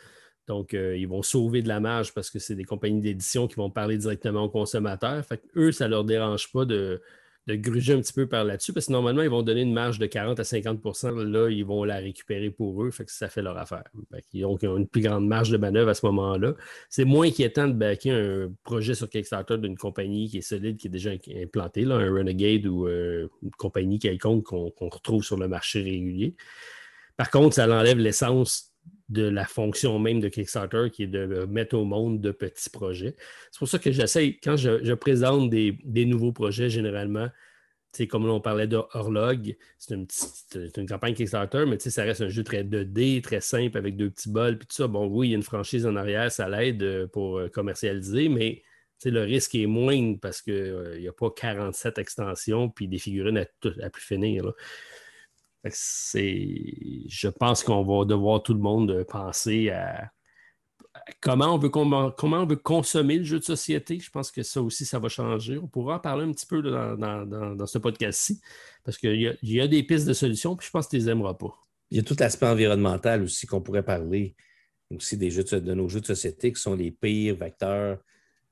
Donc, euh, ils vont sauver de la marge parce que c'est des compagnies d'édition qui vont parler directement aux consommateurs. Fait eux, ça ne leur dérange pas de, gruger un petit peu par là-dessus, parce que normalement, ils vont donner une marge de 40 à 50% Là, ils vont la récupérer pour eux, fait que ça fait leur affaire. ils ont une plus grande marge de manœuvre à ce moment-là. C'est moins inquiétant de backer un projet sur Kickstarter d'une compagnie qui est solide, qui est déjà implantée, là, un Renegade ou euh, une compagnie quelconque qu'on retrouve sur le marché régulier. Par contre, ça enlève l'essence de la fonction même de Kickstarter qui est de mettre au monde de petits projets. C'est pour ça que j'essaie, quand je, présente des, nouveaux projets, généralement, comme on parlait de c'est une, campagne Kickstarter, mais ça reste un jeu très 2D, très simple avec deux petits bols, puis tout ça. Bon, oui, il y a une franchise en arrière, ça l'aide euh, pour euh, commercialiser, mais le risque est moindre parce qu'il euh, n'y a pas 47 extensions puis des figurines à plus finir. Je pense qu'on va devoir tout le monde penser à, comment on, veut, comment on veut consommer le jeu de société. Je pense que ça aussi, ça va changer. On pourra en parler un petit peu dans, ce podcast-ci, parce qu'il y, a des pistes de solutions, puis je pense que tu les aimeras pas. Il y a tout l'aspect environnemental aussi qu'on pourrait parler. aussi des jeux de, nos jeux de société qui sont les pires vecteurs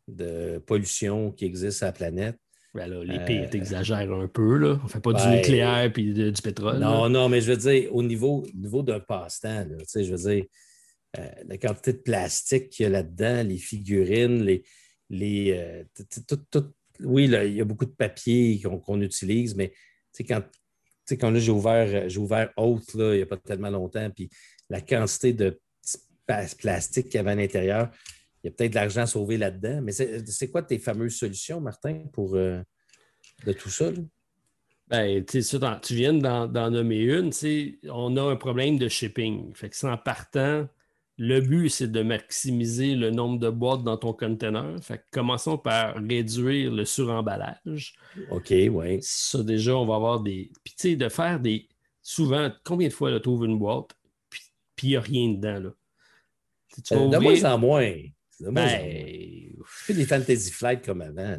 de pollution qui existent à la planète. Ben les pires, euh, un peu. Là. On ne fait pas du nucléaire et du pétrole. Non, non, mais je veux dire, au niveau, niveau d'un passe-temps, je veux dire, euh, la quantité de plastique qu'il y a là-dedans, les figurines, les. les euh, oui, il y a beaucoup de papier qu'on utilise, mais quand, quand j'ai ouvert, j'ai ouvert Haute il n'y a pas tellement longtemps, puis la quantité de plastique qu'il y avait à l'intérieur, il y a peut-être de l'argent à sauver là-dedans. Mais c'est quoi tes fameuses solutions, Martin, pour euh, de tout ça? Ben, tu viens d'en nommer une. On a un problème de shipping. Fait que sans partant, le but, c'est de maximiser le nombre de boîtes dans ton container. Fait que commençons par réduire le suremballage. OK, oui. Ça, déjà, on va avoir des. Puis, tu sais, de faire des. Souvent, combien de fois tu ouvres une boîte, puis il n'y a rien dedans, là? Euh, de moins en moins. Ben, fais des Fantasy Flight comme avant.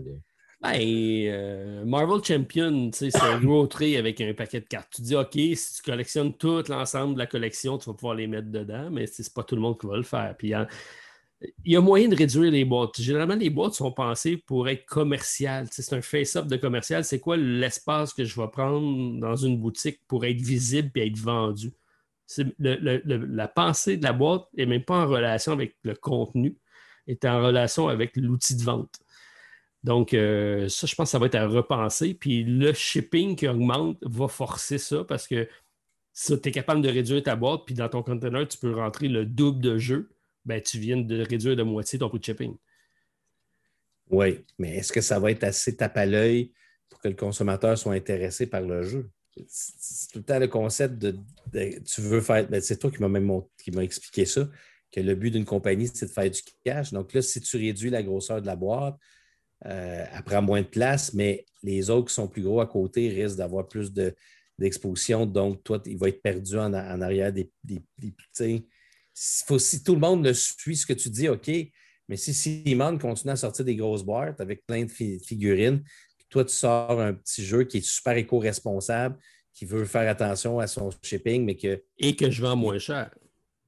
Ben, euh, Marvel Champion, c'est un gros trait avec un paquet de cartes. Tu dis, OK, si tu collectionnes tout l'ensemble de la collection, tu vas pouvoir les mettre dedans, mais c'est pas tout le monde qui va le faire. Puis, il y a moyen de réduire les boîtes. Généralement, les boîtes sont pensées pour être commerciales. C'est un face-up de commercial. C'est quoi l'espace que je vais prendre dans une boutique pour être visible et être vendu? la pensée de la boîte n'est même pas en relation avec le contenu est en relation avec l'outil de vente. Donc, euh, ça, je pense que ça va être à repenser. Puis le shipping qui augmente va forcer ça parce que si tu es capable de réduire ta boîte, puis dans ton container, tu peux rentrer le double de jeu, ben, tu viens de réduire de moitié ton coût de shipping. Oui, mais est-ce que ça va être assez tape à l'œil pour que le consommateur soit intéressé par le jeu? C'est tout le temps le concept de, tu veux faire. Ben, c'est toi qui m'as expliqué ça que le but d'une compagnie, c'est de faire du cash. Donc là, si tu réduis la grosseur de la boîte, euh, elle prend moins de place, mais les autres qui sont plus gros à côté risquent d'avoir plus d'exposition. donc, toi, il va être perdu en, arrière des, des, si tout le monde suit ce que tu dis, OK, mais si Simon continue à sortir des grosses boîtes avec plein de figurines, puis toi, tu sors un petit jeu qui est super éco-responsable, qui veut faire attention à son shipping, mais que. Et que je vends moins cher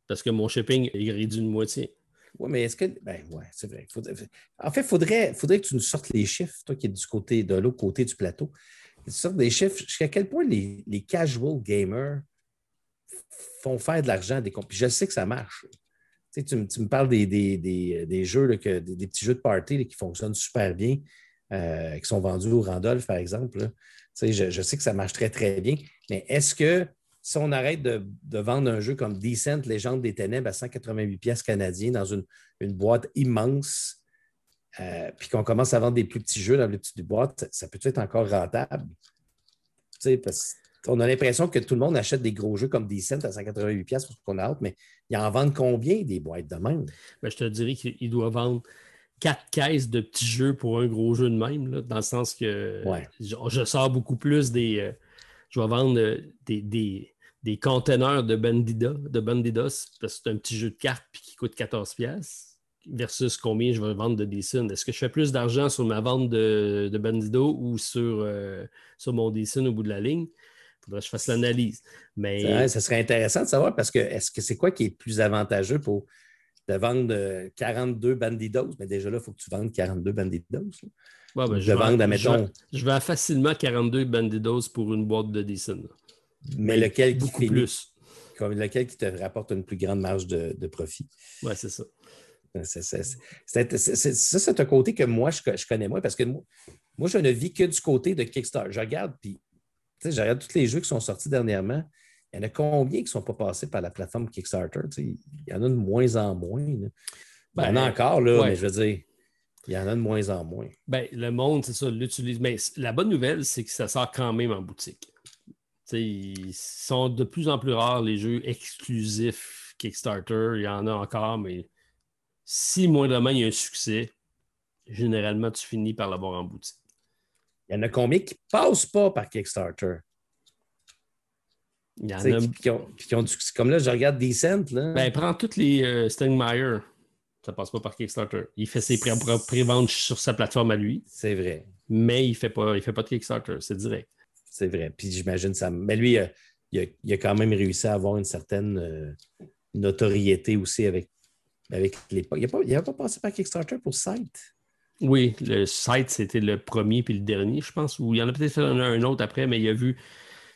parce que mon shipping est réduit d'une moitié. Oui, mais est-ce que. Ben oui, c'est vrai. En fait, il faudrait, faudrait que tu nous sortes les chiffres, toi qui es du côté de l'autre côté du plateau. Tu sortes des chiffres jusqu'à quel point les, casual gamers font faire de l'argent des Puis je sais que ça marche. Tu, tu, me parles des, jeux, des, petits jeux de party qui fonctionnent super bien, euh, qui sont vendus au Randolph, par exemple. Je, je, sais que ça marche très, très bien. Mais est-ce que si on arrête de, vendre un jeu comme Decent, Légende des Ténèbres à 188 pièces canadiens dans une, boîte immense, euh, puis qu'on commence à vendre des plus petits jeux dans les petites boîtes, ça, peut être encore rentable? Parce on a l'impression que tout le monde achète des gros jeux comme Decent à 188 pièces parce qu'on a hâte, mais il en vendent combien des boîtes de même? Ben, je te dirais qu'il doit vendre quatre caisses de petits jeux pour un gros jeu de même, dans le sens que je, sors beaucoup plus des. Euh, je vais vendre euh, des, des conteneurs de Bandida, de Bandidos, parce que c'est un petit jeu de cartes qui coûte 14 pièces versus combien je vais vendre de Decent. Est-ce que je fais plus d'argent sur ma vente de, de Bandido ou sur, euh, sur mon Decent au bout de la ligne? Il faudrait que je fasse l'analyse. Mais... Ça, serait intéressant de savoir parce que est-ce que c'est quoi qui est plus avantageux pour de vendre 42 Bandidos? Mais déjà là, il faut que tu vendes 42 Bandidos. Ouais, ben, je, vends, je, vends, facilement 42 Bandidos pour une boîte de Decent mais lequel qui finit, plus. Comme lequel qui te rapporte une plus grande marge de, profit? Oui, c'est ça. ça, c'est un côté que moi, je, connais moins parce que moi, moi, je ne vis que du côté de Kickstarter. Je regarde, puis je regarde tous les jeux qui sont sortis dernièrement. Il y en a combien qui ne sont pas passés par la plateforme Kickstarter? il y en a de moins en moins. il y en a ben, encore, là, mais je veux dire, il y en a de moins en moins. Ben, le monde, c'est ça, l'utilise. Mais la bonne nouvelle, c'est que ça sort quand même en boutique. Ils sont de plus en plus rares les jeux exclusifs Kickstarter. Il y en a encore, mais si moindrement il y a un succès, généralement tu finis par l'avoir en boutique. Il y en a combien qui ne passent pas par Kickstarter? Il y en a. Qui, ont, du succès. Comme là, je regarde Decent. Là. Ben, prends toutes les euh, Stingmeier. Ça passe pas par Kickstarter. Il fait ses pré-ventes sur sa plateforme à lui. C'est vrai. Mais il ne fait, pas, il fait pas de Kickstarter. C'est direct. C'est vrai. Puis j'imagine ça. Mais lui, il a, quand même réussi à avoir une certaine euh, notoriété aussi avec avec les. Il n'y a, pas passé par Kickstarter pour Site. Oui, le Site, c'était le premier puis le dernier, je pense. Ou il y en a peut-être un, autre après, mais il a vu,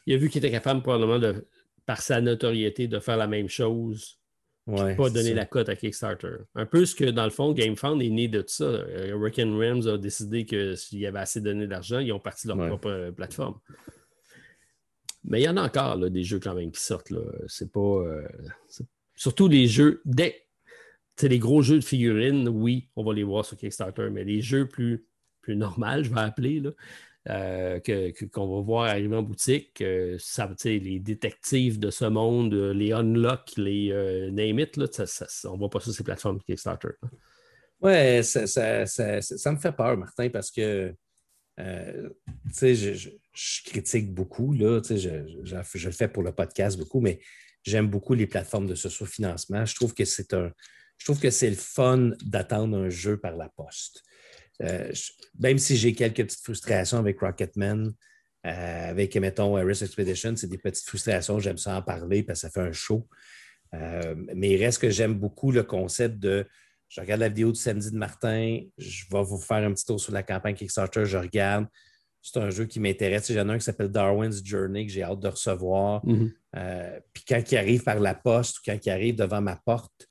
il a vu qu'il était capable probablement de, par sa notoriété, de faire la même chose. Ouais, pas donner la cote à Kickstarter. Un peu ce que, dans le fond, GameFound est né de tout ça. Euh, Rick and Rams a décidé que s'il y avait assez donné d'argent, ils ont parti leur propre euh, plateforme. Mais il y en a encore des jeux quand même qui sortent. C'est pas. Euh, surtout les jeux. Dès, les gros jeux de figurines, oui, on va les voir sur Kickstarter, mais les jeux plus, plus normaux, je vais appeler, là, euh, qu'on va voir arriver en boutique, euh, ça, les détectives de ce monde, les unlock, les name it, là, on ne voit pas sur ces plateformes Kickstarter. Oui, ça, ça, me fait peur, Martin, parce que je, je critique beaucoup, là, je, je, le fais pour le podcast beaucoup, mais j'aime beaucoup les plateformes de socio-financement. Je trouve que c'est un. Je trouve que c'est le fun d'attendre un jeu par la poste. Euh, même si j'ai quelques petites frustrations avec Rocketman, euh, avec, mettons, Harris Expedition, c'est des petites frustrations, j'aime ça en parler parce que ça fait un show. Euh, mais il reste que j'aime beaucoup le concept de je regarde la vidéo du samedi de Martin, je vais vous faire un petit tour sur la campagne Kickstarter, je regarde, c'est un jeu qui m'intéresse. Il y en a un qui s'appelle Darwin's Journey que j'ai hâte de recevoir. Mhm. Euh, puis quand il arrive par la poste ou quand il arrive devant ma porte.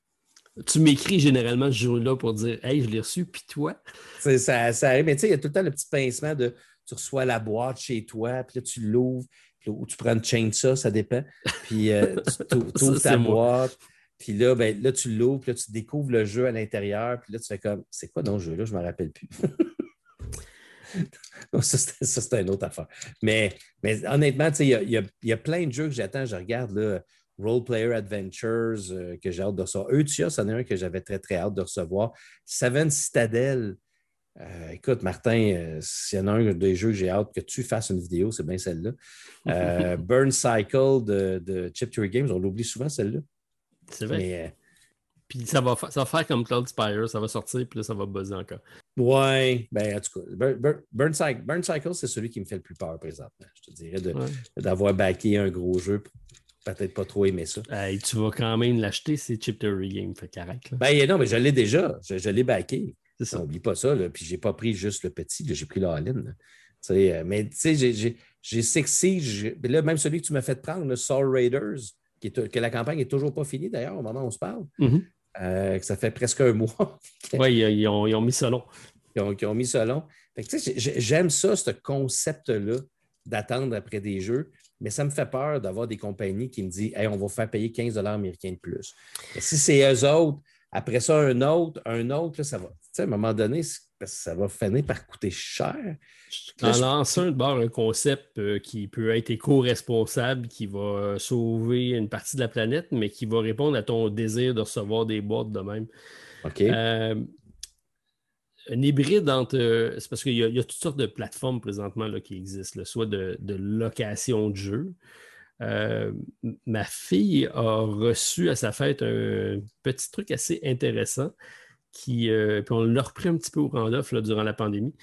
Tu m'écris généralement ce jour-là pour dire Hey, je l'ai reçu, puis toi. Ça, ça arrive, mais tu sais, il y a tout le temps le petit pincement de tu reçois la boîte chez toi, puis là, tu l'ouvres, ou tu prends une chainsaw, ça dépend. Puis euh, tu ouvres ta boîte. Puis là, ben, là, tu l'ouvres, puis là, tu découvres le jeu à l'intérieur, puis là, tu fais comme, c'est quoi dans le jeu-là? Je ne me rappelle plus. ça, c'est une autre affaire. Mais, mais honnêtement, il y a, plein de jeux que j'attends. Je regarde là, Role Player Adventures euh, que j'ai hâte de recevoir. Eutia, c'en est un que j'avais très, très hâte de recevoir. Seven Citadel. Euh, écoute, Martin, euh, s'il y en a un des jeux que j'ai hâte que tu fasses une vidéo, c'est bien celle-là. Burn Cycle de, de Chip Theory Games, on l'oublie souvent, celle-là. C'est vrai. Puis ça va, ça va faire comme Cloud Spire, ça va sortir, puis là, ça va buzzer encore. Ouais, ben en tout cas, Burn, Cycle, c'est celui qui me fait le plus peur présentement. Je te dirais d'avoir backé un gros jeu peut-être pas trop aimer ça. tu vas quand même l'acheter, c'est Chip Theory Game, fait qu'arrête. Ben non, mais je l'ai déjà. Je, l'ai backé. N'oublie pas ça. Là. Puis j'ai pas pris juste le petit, j'ai pris la all euh, mais tu sais, j'ai sexy. Là, même celui que tu m'as fait prendre, le Soul Raiders, qui est, que la campagne n'est toujours pas finie d'ailleurs au moment où on se parle. Mm-hmm. Euh, que ça fait presque un mois. oui, ils ont, mis ça long. Ils ont, mis ça long. J'aime ça, ce concept-là, d'attendre après des jeux, mais ça me fait peur d'avoir des compagnies qui me disent hey, on va faire payer 15 américains de plus. Et si c'est eux autres, après ça, un autre, un autre, ça va. à un moment donné, ça va finir par coûter cher. En lançant de bord un concept euh, qui peut être éco-responsable, qui va euh, sauver une partie de la planète, mais qui va répondre à ton désir de recevoir des boîtes de même. OK. Euh, un hybride entre. c'est parce qu'il y, a toutes sortes de plateformes présentement là, qui existent, soit de, location de jeux. ma fille a reçu à sa fête un petit truc assez intéressant qui, puis on l'a repris un petit peu au Randolph durant la pandémie.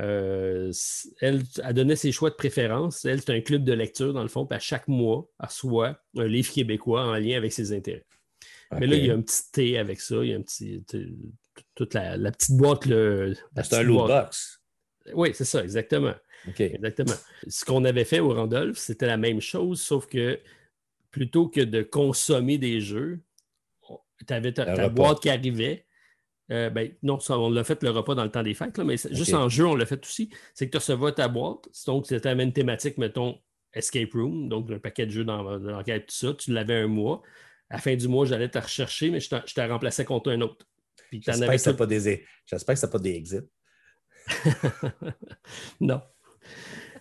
Euh, elle a donné ses choix de préférence. Elle, c'est un club de lecture, dans le fond, puis à chaque mois, elle reçoit un livre québécois en lien avec ses intérêts. Mais là, il y a un petit thé avec ça, il y a un petit. Toute la, petite boîte. C'est un loot box. Oui, c'est ça, exactement. Exactement. Ce qu'on avait fait au Randolph, c'était la même chose, sauf que plutôt que de consommer des jeux, tu avais ta boîte qui arrivait, euh, ben, non, on l'a fait le repas dans le temps des fêtes, mais juste en jeu, on l'a fait aussi. C'est que tu recevais ta boîte. Donc, c'était la même thématique, mettons, Escape Room, donc un paquet de jeux dans, l'enquête, tout ça. Tu l'avais un mois. À la fin du mois, j'allais te rechercher, mais je t'ai remplacé contre un autre. J'espère que ce n'est pas des, pas des exits. non.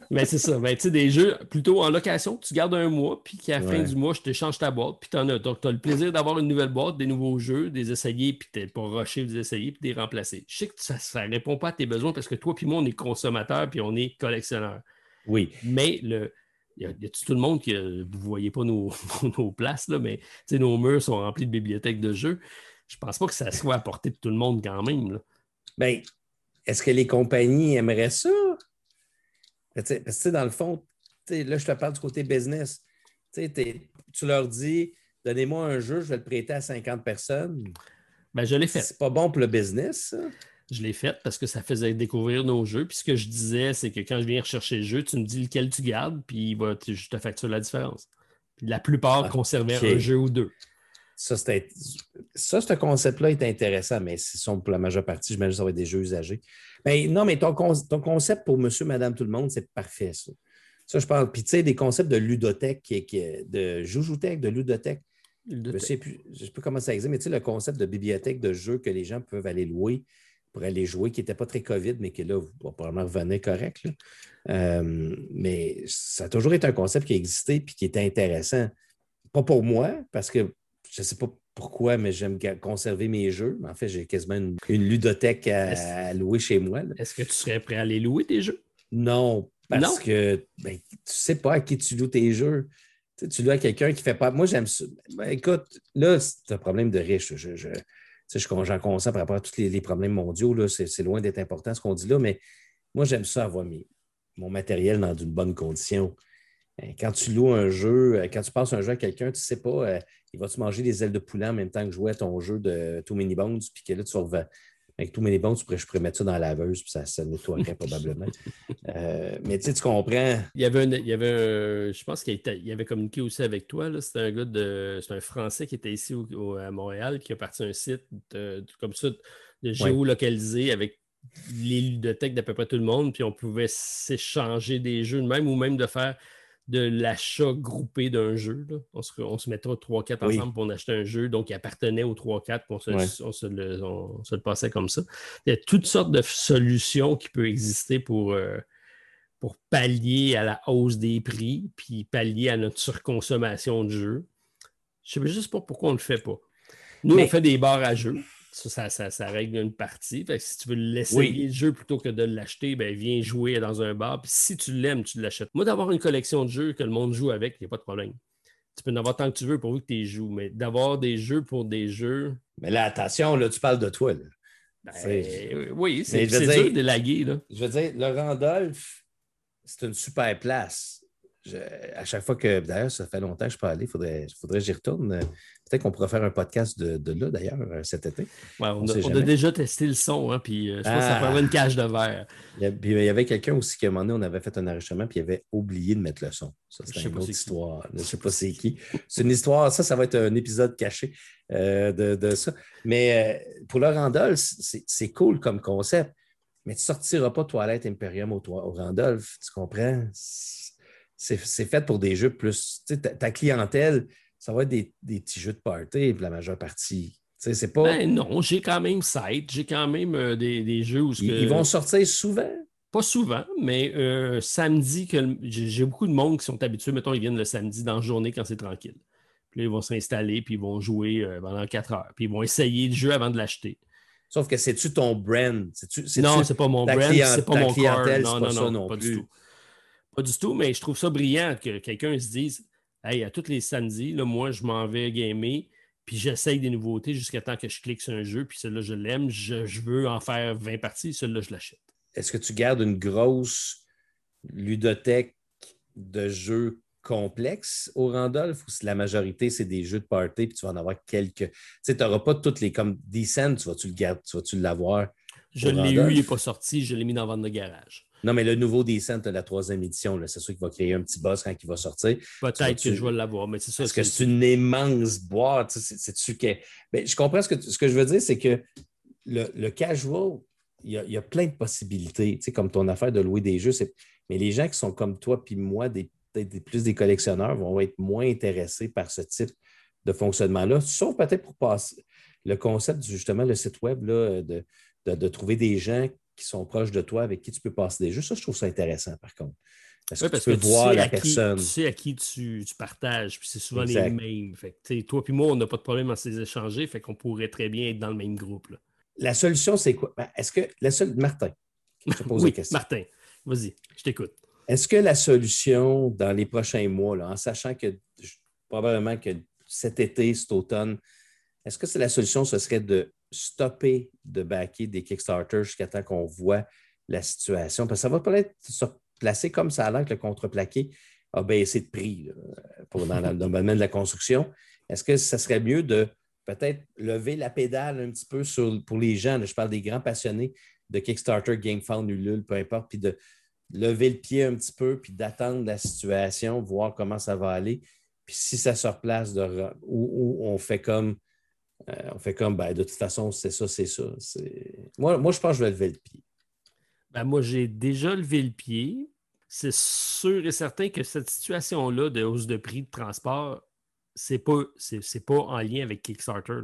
Mais c'est ça. Mais tu sais, des jeux plutôt en location, tu gardes un mois, puis qu'à la fin du mois, je te change ta boîte, puis tu en as. Donc, tu as le plaisir d'avoir une nouvelle boîte, des nouveaux jeux, des essayer, puis tu pas rusher des essayer, puis des remplacer. Je sais que ça ne répond pas à tes besoins parce que toi, puis moi, on est consommateur, puis on est collectionneur. Oui. Mais le. Il y, a, tout le monde qui. Vous ne voyez pas nos, nos places, là, mais nos murs sont remplis de bibliothèques de jeux. Je pense pas que ça soit à portée de tout le monde quand même. Là. Bien, est-ce que les compagnies aimeraient ça? Parce que, dans le fond, là, je te parle du côté business. tu leur dis, donnez-moi un jeu, je vais le prêter à 50 personnes. Ben, je l'ai fait. C'est pas bon pour le business, Je l'ai fait parce que ça faisait découvrir nos jeux. Puis ce que je disais, c'est que quand je viens rechercher le jeu, tu me dis lequel tu gardes, puis je te facture la différence. la plupart ah, conservaient un jeu ou deux. Ça, ça ce concept-là est intéressant, mais ce sont pour la majeure partie, j'imagine que ça va être des jeux usagés. Mais non, mais ton, ton concept pour monsieur, madame, tout le monde, c'est parfait, ça. Ça, je parle. Puis, tu sais, des concepts de ludothèque, de joujoutech, de ludothèque. Je ne sais plus, comment ça existe, mais tu sais, le concept de bibliothèque de jeux que les gens peuvent aller louer pour aller jouer, qui n'était pas très COVID, mais qui là, va probablement revenir correct. Euh, mais ça a toujours été un concept qui a existé et qui était intéressant. Pas pour moi, parce que je ne sais pas pourquoi, mais j'aime conserver mes jeux. En fait, j'ai quasiment une, ludothèque à, louer chez moi. Est-ce que tu serais prêt à aller louer tes jeux? Non, parce que ben, tu ne sais pas à qui tu loues tes jeux. Tu, tu loues à quelqu'un qui ne fait pas. Moi, j'aime ça. Ben, écoute, là, c'est un problème de riche. Je, je, j'en consens par rapport à tous les, problèmes mondiaux. C'est loin d'être important ce qu'on dit là, mais moi, j'aime ça avoir mon matériel dans une bonne condition. Ben, quand tu loues un jeu, euh, quand tu passes un jeu à quelqu'un, tu ne sais pas, euh, il va-tu manger des ailes de poulet en même temps que jouer à ton jeu de Too Many Bones, puis que là, tu vas avec Too Many Bones, tu pourrais, je pourrais mettre ça dans la laveuse, puis ça, ça nettoierait probablement. Euh, mais tu sais, tu comprends. Il y avait, un, il y avait je pense qu'il avait communiqué aussi avec toi. C'était un gars de. C'est un Français qui était ici à Montréal, qui a parti un site comme ça de géolocalisé avec les ludothèques d'à peu près tout le monde, puis on pouvait s'échanger des jeux de même ou même de faire de l'achat groupé d'un jeu. On, se, on se mettait 3-4 ensemble pour en acheter un jeu, donc il appartenait aux 3-4, on, se, le, passait comme ça. Il y a toutes sortes de solutions qui peuvent exister pour, euh, pour pallier à la hausse des prix, puis pallier à notre surconsommation de jeux. Je ne sais juste pas pourquoi on ne le fait pas. Nous, on fait des bars à jeux. Ça, ça, règle une partie. si tu veux laisser le jeu plutôt que de l'acheter, ben, viens jouer dans un bar. Puis si tu l'aimes, tu l'achètes. Moi, d'avoir une collection de jeux que le monde joue avec, il n'y a pas de problème. Tu peux en avoir tant que tu veux pour que tu y joues, mais d'avoir des jeux pour des jeux. Mais là, attention, là, tu parles de toi. Ben, oui, c'est dur de laguer. Là. Je veux dire, le Randolph, c'est une super place à chaque fois que, d'ailleurs, ça fait longtemps que je suis pas allé, il faudrait, faudrait que j'y retourne. Peut-être qu'on pourrait faire un podcast de, là, d'ailleurs, euh, cet été. on, a, déjà testé le son, hein, puis euh, je pense que ça prendrait une cage de verre. Il y, avait quelqu'un aussi qui, à un moment donné, on avait fait un enregistrement, puis il avait oublié de mettre le son. Ça, c'est une autre histoire. Je ne sais pas c'est qui. C'est une histoire, ça, ça va être un épisode caché euh, de, ça. Mais pour le Randolph, c'est cool comme concept, mais tu ne sortiras pas Toilette Imperium au, au Randolph, tu comprends? C'est fait pour des jeux plus. Ta, clientèle, ça va être des, petits jeux de party pour la majeure partie. C'est pas... Ben non, j'ai quand même site, j'ai quand même euh, des, jeux où. Ils, vont sortir souvent? Pas souvent, mais euh, samedi, j'ai beaucoup de monde qui sont habitués, mettons, ils viennent le samedi dans la journée quand c'est tranquille. Puis là, ils vont s'installer, puis ils vont jouer euh, pendant quatre heures. Puis ils vont essayer le jeu avant de l'acheter. Sauf que c'est-tu ton brand? non, c'est pas mon brand, c'est pas mon clientèle, non, non, non, non, pas Du tout. Pas du tout, mais je trouve ça brillant que quelqu'un se dise Hey, à tous les samedis, là, moi, je m'en vais gamer, puis j'essaye des nouveautés jusqu'à temps que je clique sur un jeu, puis celui-là, je l'aime, je, veux en faire 20 parties, celui-là, je l'achète. Est-ce que tu gardes une grosse ludothèque de jeux complexes au Randolph ou si la majorité, c'est des jeux de party, puis tu vas en avoir quelques? Tu sais, tu n'auras pas toutes les comme Descent, tu vas-tu le garder, tu vas-tu l'avoir? Je l'ai eu, il n'est pas sorti, je l'ai mis dans la vente de garage. Non, mais le nouveau Descent de la troisième édition, c'est sûr qu'il va créer un petit boss quand il va sortir. Peut-être que je vais l'avoir, mais c'est ça. Parce que c'est une immense boîte. C'est que. Ben, je comprends ce que, ce que je veux dire, c'est que le, casual, il y, a, plein de possibilités, comme ton affaire de louer des jeux. Mais les gens qui sont comme toi puis moi, des, des, plus des collectionneurs, vont être moins intéressés par ce type de fonctionnement-là, sauf peut-être pour passer le concept, justement, le site web, là, de, de trouver des gens qui sont proches de toi, avec qui tu peux passer des jeux. Ça, je trouve ça intéressant, par contre. Parce que tu peux voir la personne? tu sais à qui tu, partages, puis c'est souvent les mêmes. Fait toi puis moi, on n'a pas de problème à ces échanger, fait qu'on pourrait très bien être dans le même groupe. La solution, c'est quoi? Ben, est-ce que la seule. Martin, je te pose oui, question. Martin, vas-y, je t'écoute. Est-ce que la solution dans les prochains mois, là, en sachant que probablement que cet été, cet automne, est-ce que c'est la solution, ce serait de stopper de backer des Kickstarter jusqu'à temps qu'on voit la situation. Parce que ça va peut-être se placer comme ça a que le contreplaqué a baissé de prix pour dans, le domaine de la construction. Est-ce que ça serait mieux de peut-être lever la pédale un petit peu pour les gens? je parle des grands passionnés de Kickstarter, GameFound, Ulule, peu importe, puis de lever le pied un petit peu, puis d'attendre la situation, voir comment ça va aller. Puis si ça se replace, ou, on fait comme, euh, on fait comme, ben, de toute façon, c'est ça, c'est ça. Moi, moi, je pense que je vais lever le pied. Ben, moi, j'ai déjà levé le pied. C'est sûr et certain que cette situation-là de hausse de prix de transport, c'est pas, c'est, pas en lien avec Kickstarter.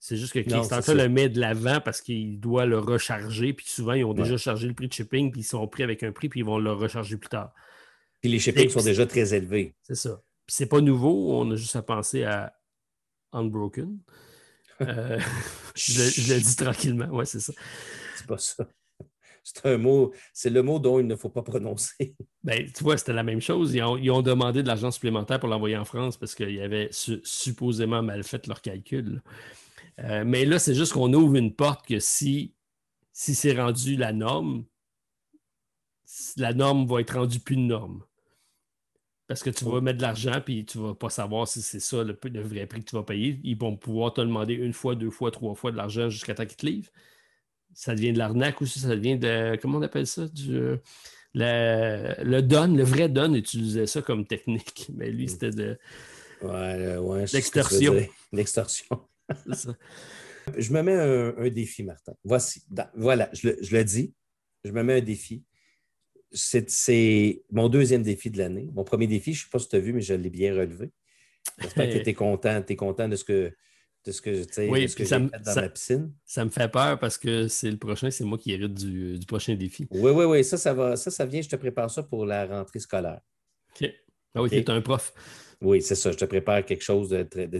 C'est juste que Kickstarter le met de l'avant parce qu'il doit le recharger. Puis souvent, ils ont déjà chargé le prix de shipping, puis ils sont pris avec un prix, puis ils vont le recharger plus tard. Puis les shippings sont déjà très élevés. C'est ça. Puis c'est pas nouveau, on a juste à penser à Unbroken. Euh, je, le dis tranquillement, ouais, c'est ça. C'est pas ça. C'est un mot, c'est le mot dont il ne faut pas prononcer. Ben, tu vois, c'était la même chose. Ils ont, demandé de l'argent supplémentaire pour l'envoyer en France parce qu'ils avaient supposément mal fait leur calcul. Euh, mais là, c'est juste qu'on ouvre une porte que si, si c'est rendu la norme, la norme va être rendue plus une norme. Parce que tu vas mettre de l'argent puis tu ne vas pas savoir si c'est ça le, le, vrai prix que tu vas payer. Ils vont pouvoir te demander une fois, deux fois, trois fois de l'argent jusqu'à temps qu'ils te livrent. Ça devient de l'arnaque aussi, ça devient de. Comment on appelle ça? Du, le don, le vrai don utilisait ça comme technique. Mais lui, c'était de. Ouais, ouais. L'extorsion. L'extorsion. Je me mets un, défi, Martin. Voici. voilà, je le, dis. Je me mets un défi. C'est mon deuxième défi de l'année. Mon premier défi, je ne sais pas si tu as vu, mais je l'ai bien relevé. J'espère que tu es content. Tu es content de ce que, de ce que, oui, ce que j'ai fait dans ça, ma piscine. Ça me fait peur parce que c'est le prochain, c'est moi qui hérite du, prochain défi. Oui, oui, oui. Ça, ça va. Ça, ça vient, je te prépare ça pour la rentrée scolaire. OK. Ah oui, tu es un prof. Oui, c'est ça. Je te prépare quelque chose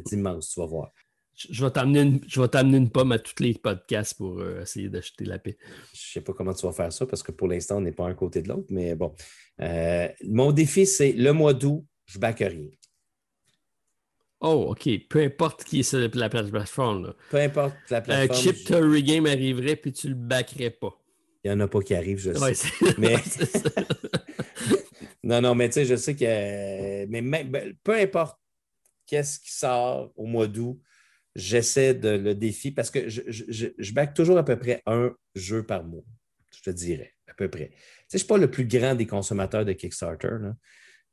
d'immense, tu vas voir. Je vais t'amener une, une, pomme à tous les podcasts pour euh, essayer d'acheter la paix. Je ne sais pas comment tu vas faire ça parce que pour l'instant, on n'est pas un côté de l'autre, mais bon. Euh, mon défi, c'est le mois d'août, je bats rien. Oh, OK. Peu importe qui est sur la plateforme. Peu importe la plateforme. Un chip to regame arriverait puis tu le backerais pas. Il n'y en a pas qui arrivent, je sais. Mais... non, non, mais tu sais, je sais que. Mais ben, peu importe qu'est-ce qui sort au mois d'août, j'essaie de le défi parce que je, je, back toujours à peu près un jeu par mois, je te dirais, à peu près. Tu sais, je ne suis pas le plus grand des consommateurs de Kickstarter,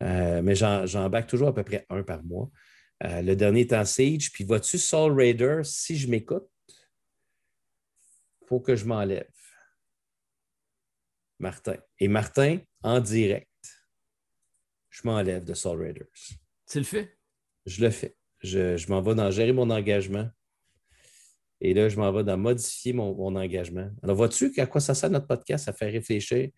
euh, mais j'en back toujours à peu près un par mois. Euh, le dernier étant Siege, puis vois-tu Soul Raider, si je m'écoute, il faut que je m'enlève. Martin. Et Martin, en direct, je m'enlève de Soul Raiders. Tu le fais? Je le fais. Je, m'en vais dans gérer mon engagement. Et là, je m'en vais dans modifier mon, engagement. Alors, vois-tu à quoi ça sert notre podcast? Ça fait réfléchir?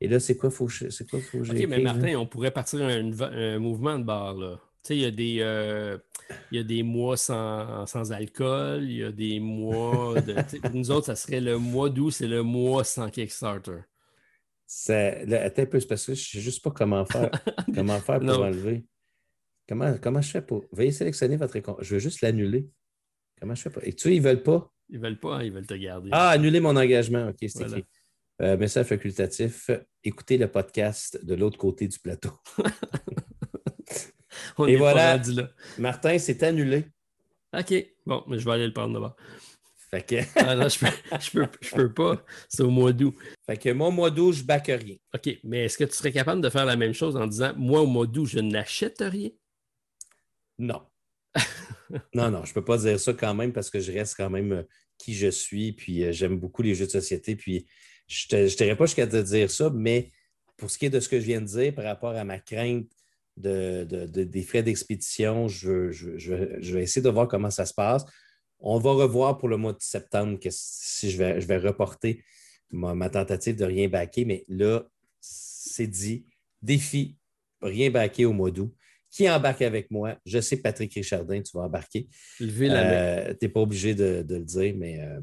Et là, c'est quoi faut c'est quoi faut OK, mais Martin, on pourrait partir un, mouvement de bar, là. Tu sais, il y a des, euh, il y a des mois sans, sans, alcool, il y a des mois de. nous autres, ça serait le mois d'août, c'est le mois sans Kickstarter. attends un peu, parce que je ne sais juste pas comment faire, comment faire pour enlever. Comment, je fais pour. Veuillez sélectionner votre récompense. Je veux juste l'annuler. Comment je fais pour. Et tu sais, ils ne veulent pas? Ils ne veulent pas, hein, ils veulent te garder. Ah, annuler mon engagement. OK, c'est écrit. Euh, message facultatif. Écoutez le podcast de l'autre côté du plateau. Et voilà. Martin, c'est annulé. OK. Bon, mais je vais aller le prendre d'abord. Fait que... ah non, je peux, je peux, pas. C'est au mois d'août. Fait que moi, au mois d'août, je backe rien. OK, mais est-ce que tu serais capable de faire la même chose en disant moi, au mois d'août, je n'achète rien? Non. non, non, je ne peux pas dire ça quand même parce que je reste quand même euh, qui je suis, puis euh, j'aime beaucoup les jeux de société, puis je ne dirais pas jusqu'à te dire ça, mais pour ce qui est de ce que je viens de dire par rapport à ma crainte de, des frais d'expédition, je, vais essayer de voir comment ça se passe. On va revoir pour le mois de septembre si je vais, je vais reporter ma, tentative de rien baquer, mais là, c'est dit. Défi, rien baquer au mois d'août qui embarque avec moi? Je sais, Patrick Richardin, tu vas embarquer. Euh, tu n'es pas obligé de, le dire, mais euh,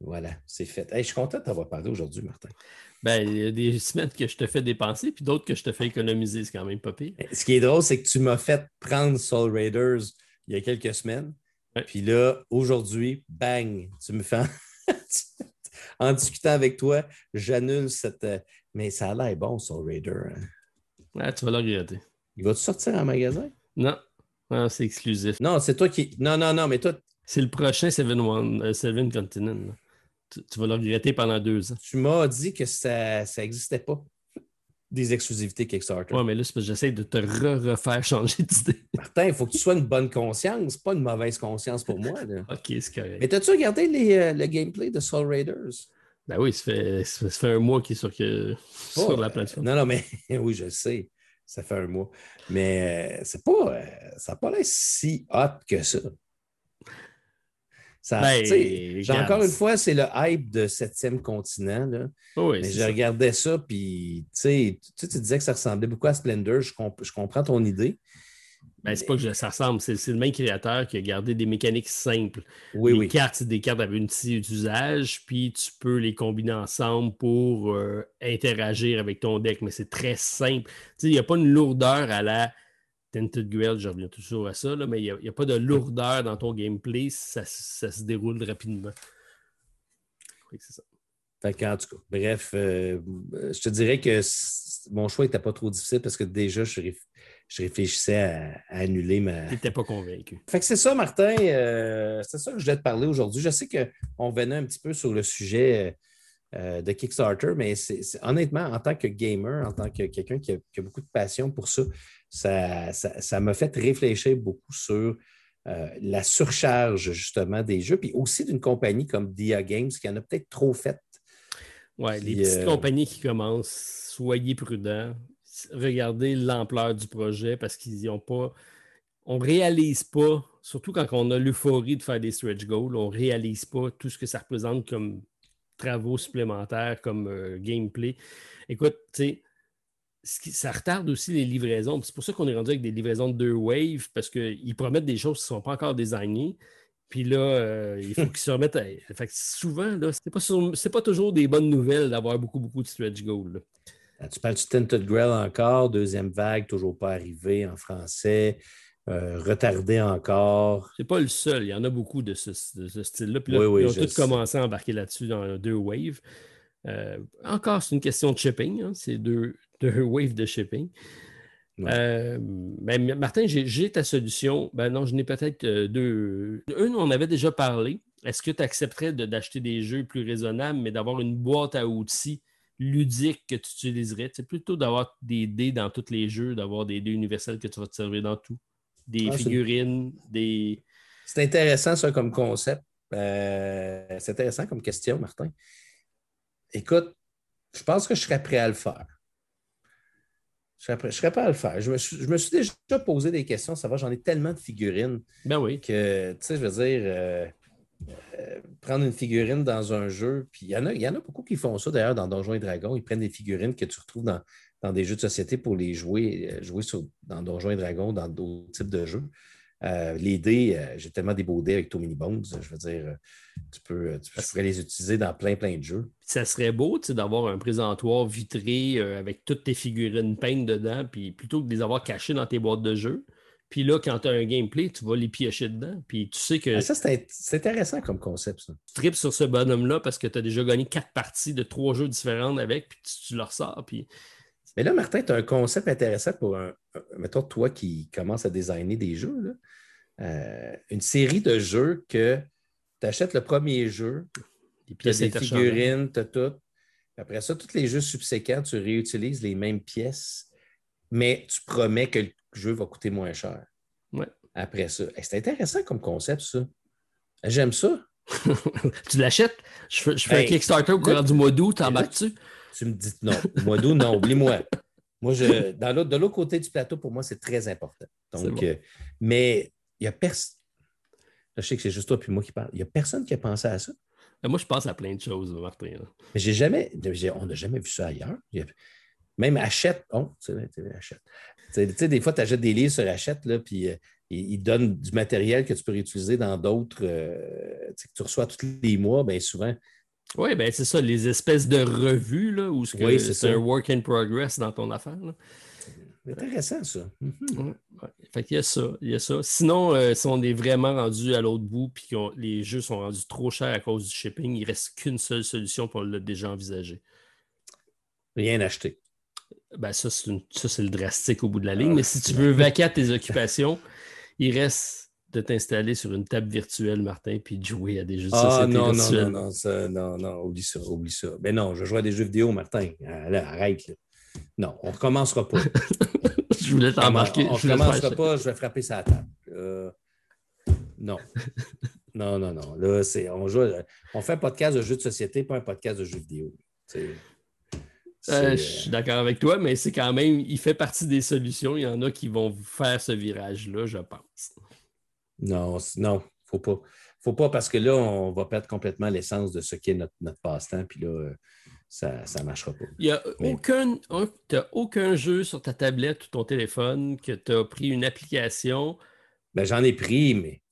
voilà, c'est fait. je suis content de t'avoir parlé aujourd'hui, Martin. Ben, il y a des semaines que je te fais dépenser, puis d'autres que je te fais économiser. C'est quand même pas pire. Ce qui est drôle, c'est que tu m'as fait prendre Soul Raiders il y a quelques semaines. Puis là, aujourd'hui, bang, tu me fais. en discutant avec toi, j'annule cette. Euh, mais ça a l'air bon, Soul Raider. Hein. Ouais, tu vas le regretter. Il va-tu sortir en magasin? Non. c'est exclusif. Non, c'est toi qui. Non, non, non, mais toi. C'est le prochain Seven, One, euh, Seven Continent. Tu, vas le regretter pendant deux ans. Tu m'as dit que ça n'existait pas des exclusivités Kickstarter. Oui, mais là, c'est parce que j'essaie de te refaire changer d'idée. Martin, il faut que tu sois une bonne conscience, pas une mauvaise conscience pour moi. OK, c'est correct. Mais as-tu regardé les, euh, le gameplay de Soul Raiders? Ben oui, ça fait, ça fait un mois qu'il est sur, que, sur la plateforme. Non, non, mais oui, je sais. Ça fait un mois. Mais euh, c'est pas. Euh, ça n'a pas l'air si hot que ça. Ça, ben, encore une fois, c'est le hype de septième continent. Là. Oui, mais je regardais ça, puis tu, tu disais que ça ressemblait beaucoup à Splendor. Je, je comprends ton idée. Ben, c'est pas que ça ressemble, c'est le même créateur qui a gardé des mécaniques simples. Oui, les cartes, c'est des cartes avec une petit d'usage, puis tu peux les combiner ensemble pour euh, interagir avec ton deck, mais c'est très simple. Il n'y a pas une lourdeur à la Tented Grail, je reviens toujours à ça, mais il n'y a, pas de lourdeur dans ton gameplay, ça, se déroule rapidement. Oui, c'est ça. Fait en tout cas, bref, euh, je te dirais que mon choix n'était pas trop difficile parce que déjà, je suis je réfléchissais à, annuler ma. Tu n'étais pas convaincu. Fait que c'est ça, Martin. Euh, c'est ça que je voulais te parler aujourd'hui. Je sais qu'on venait un petit peu sur le sujet euh, de Kickstarter, mais c'est, honnêtement, en tant que gamer, en tant que quelqu'un qui, a, beaucoup de passion pour ça, ça, m'a fait réfléchir beaucoup sur euh, la surcharge justement des jeux, puis aussi d'une compagnie comme Dia Games qui en a peut-être trop fait. Oui, les petites compagnies qui commencent, soyez prudents regarder l'ampleur du projet parce qu'ils n'ont pas. On ne réalise pas, surtout quand on a l'euphorie de faire des stretch goals, on ne réalise pas tout ce que ça représente comme travaux supplémentaires, comme euh, gameplay. Écoute, tu sais, ça retarde aussi les livraisons. C'est pour ça qu'on est rendu avec des livraisons de deux waves, parce qu'ils promettent des choses qui ne sont pas encore designées. Puis là, euh, il faut qu'ils se remettent à. Fait souvent, ce n'est pas, pas, toujours des bonnes nouvelles d'avoir beaucoup, beaucoup de stretch goals. Tu parles du Tinted Grail encore, deuxième vague, toujours pas arrivée en français, euh, retardé encore. C'est pas le seul, il y en a beaucoup de ce, style-là. Puis là, ils ont tous commencé à embarquer là-dessus dans deux waves. Euh, encore, c'est une question de shipping, hein, c'est deux, deux waves de shipping. Ben, Martin, j'ai ta solution. Ben non, je n'ai peut-être deux. Une, on avait déjà parlé. Est-ce que tu accepterais d'acheter des jeux plus raisonnables, mais d'avoir une boîte à outils ludique que tu utiliserais. C'est plutôt d'avoir des dés dans tous les jeux, d'avoir des dés universels que tu vas te servir dans tout. Des ah, figurines, des. C'est intéressant, ça, comme concept. Euh, c'est intéressant comme question, Martin. Écoute, je pense que je serais prêt à le faire. Je serais, prêt, serais prêt à le faire. Je me, suis, déjà posé des questions. Ça va, j'en ai tellement de figurines. Ben oui. Que, tu sais, je veux dire, euh, euh, prendre une figurine dans un jeu, puis il y, en a, beaucoup qui font ça d'ailleurs dans Donjons et Dragons. Ils prennent des figurines que tu retrouves dans, des jeux de société pour les jouer, euh, jouer dans Donjons et Dragons, dans d'autres types de jeux. Euh, les dés, j'ai tellement des beaux dés avec Tommy Bones. Je veux dire, tu pourrais les utiliser dans plein, plein de jeux. Ça serait beau d'avoir un présentoir vitré avec toutes tes figurines peintes dedans, puis plutôt que de les avoir cachées dans tes boîtes de jeux, puis là, quand tu as un gameplay, tu vas les piocher dedans. Puis tu sais que. Ah, ça, c'est intéressant comme concept, ça. Tu tripes sur ce bonhomme-là parce que tu as déjà gagné quatre parties de trois jeux différents avec, puis tu, leur sors. Puis... Mais là, Martin, tu as un concept intéressant pour un. Mettons, toi qui commences à designer des jeux, euh, une série de jeux que tu achètes le premier jeu, tu as des figurines, tu as tout. Après ça, tous les jeux subséquents, tu réutilises les mêmes pièces, mais tu promets que le jeu va coûter moins cher. Ouais. Après ça. c'est intéressant comme concept, ça. J'aime ça. tu l'achètes? Je fais, je fais un Kickstarter au courant du mois d'août, t'embarques-tu? Tu me dis non. Mois d'août, non, oublie-moi. Moi, je, dans de l'autre côté du plateau, pour moi, c'est très important. Donc, euh, mais il n'y a personne. Je sais que c'est juste toi et moi qui parle. Il n'y a personne qui a pensé à ça. Moi, je pense à plein de choses, Martin. Mais j'ai jamais. On n'a jamais vu ça ailleurs. Même Achète. Oh, tu Achète. Tu sais, des fois, tu achètes des livres sur Hachette, là, puis euh, ils, donnent du matériel que tu peux réutiliser dans d'autres, euh, que tu reçois tous les mois, bien souvent. Oui, ben c'est ça, les espèces de revues, là, où c'est un work in progress dans ton affaire. C'est intéressant, ça. Mhm. Fait qu'il y a ça, il y a ça. Sinon, euh, si on est vraiment rendu à l'autre bout puis que les jeux sont rendus trop chers à cause du shipping, il ne reste qu'une seule solution pour le déjà envisagé. Rien acheter. Ben ça, c'est le drastique au bout de la ligne. mais si tu veux vaquer à tes occupations, il reste de t'installer sur une table virtuelle, Martin, puis de jouer à des jeux de ah, société non, virtuels. Non, non, non, non, oublie ça, oublie ça. Ben non, je joue à des jeux vidéo, Martin. arrête. Non, on ne recommencera pas. je voulais t'embarquer. On ne recommencera pas, je vais frapper sa table. Euh, non. non, non, non. Là, c'est, on, joue, on fait un podcast de jeux de société, pas un podcast de jeux vidéo. Euh, je suis d'accord avec toi, mais c'est quand même, il fait partie des solutions. Il y en a qui vont faire ce virage-là, je pense. Non, non, faut pas. Faut pas parce que là, on va perdre complètement l'essence de ce qu'est notre, notre passe-temps. Puis là, ça ne marchera pas. Il n'y a aucun, aucun jeu sur ta tablette ou ton téléphone que tu as pris une application. Ben, j'en ai pris, mais.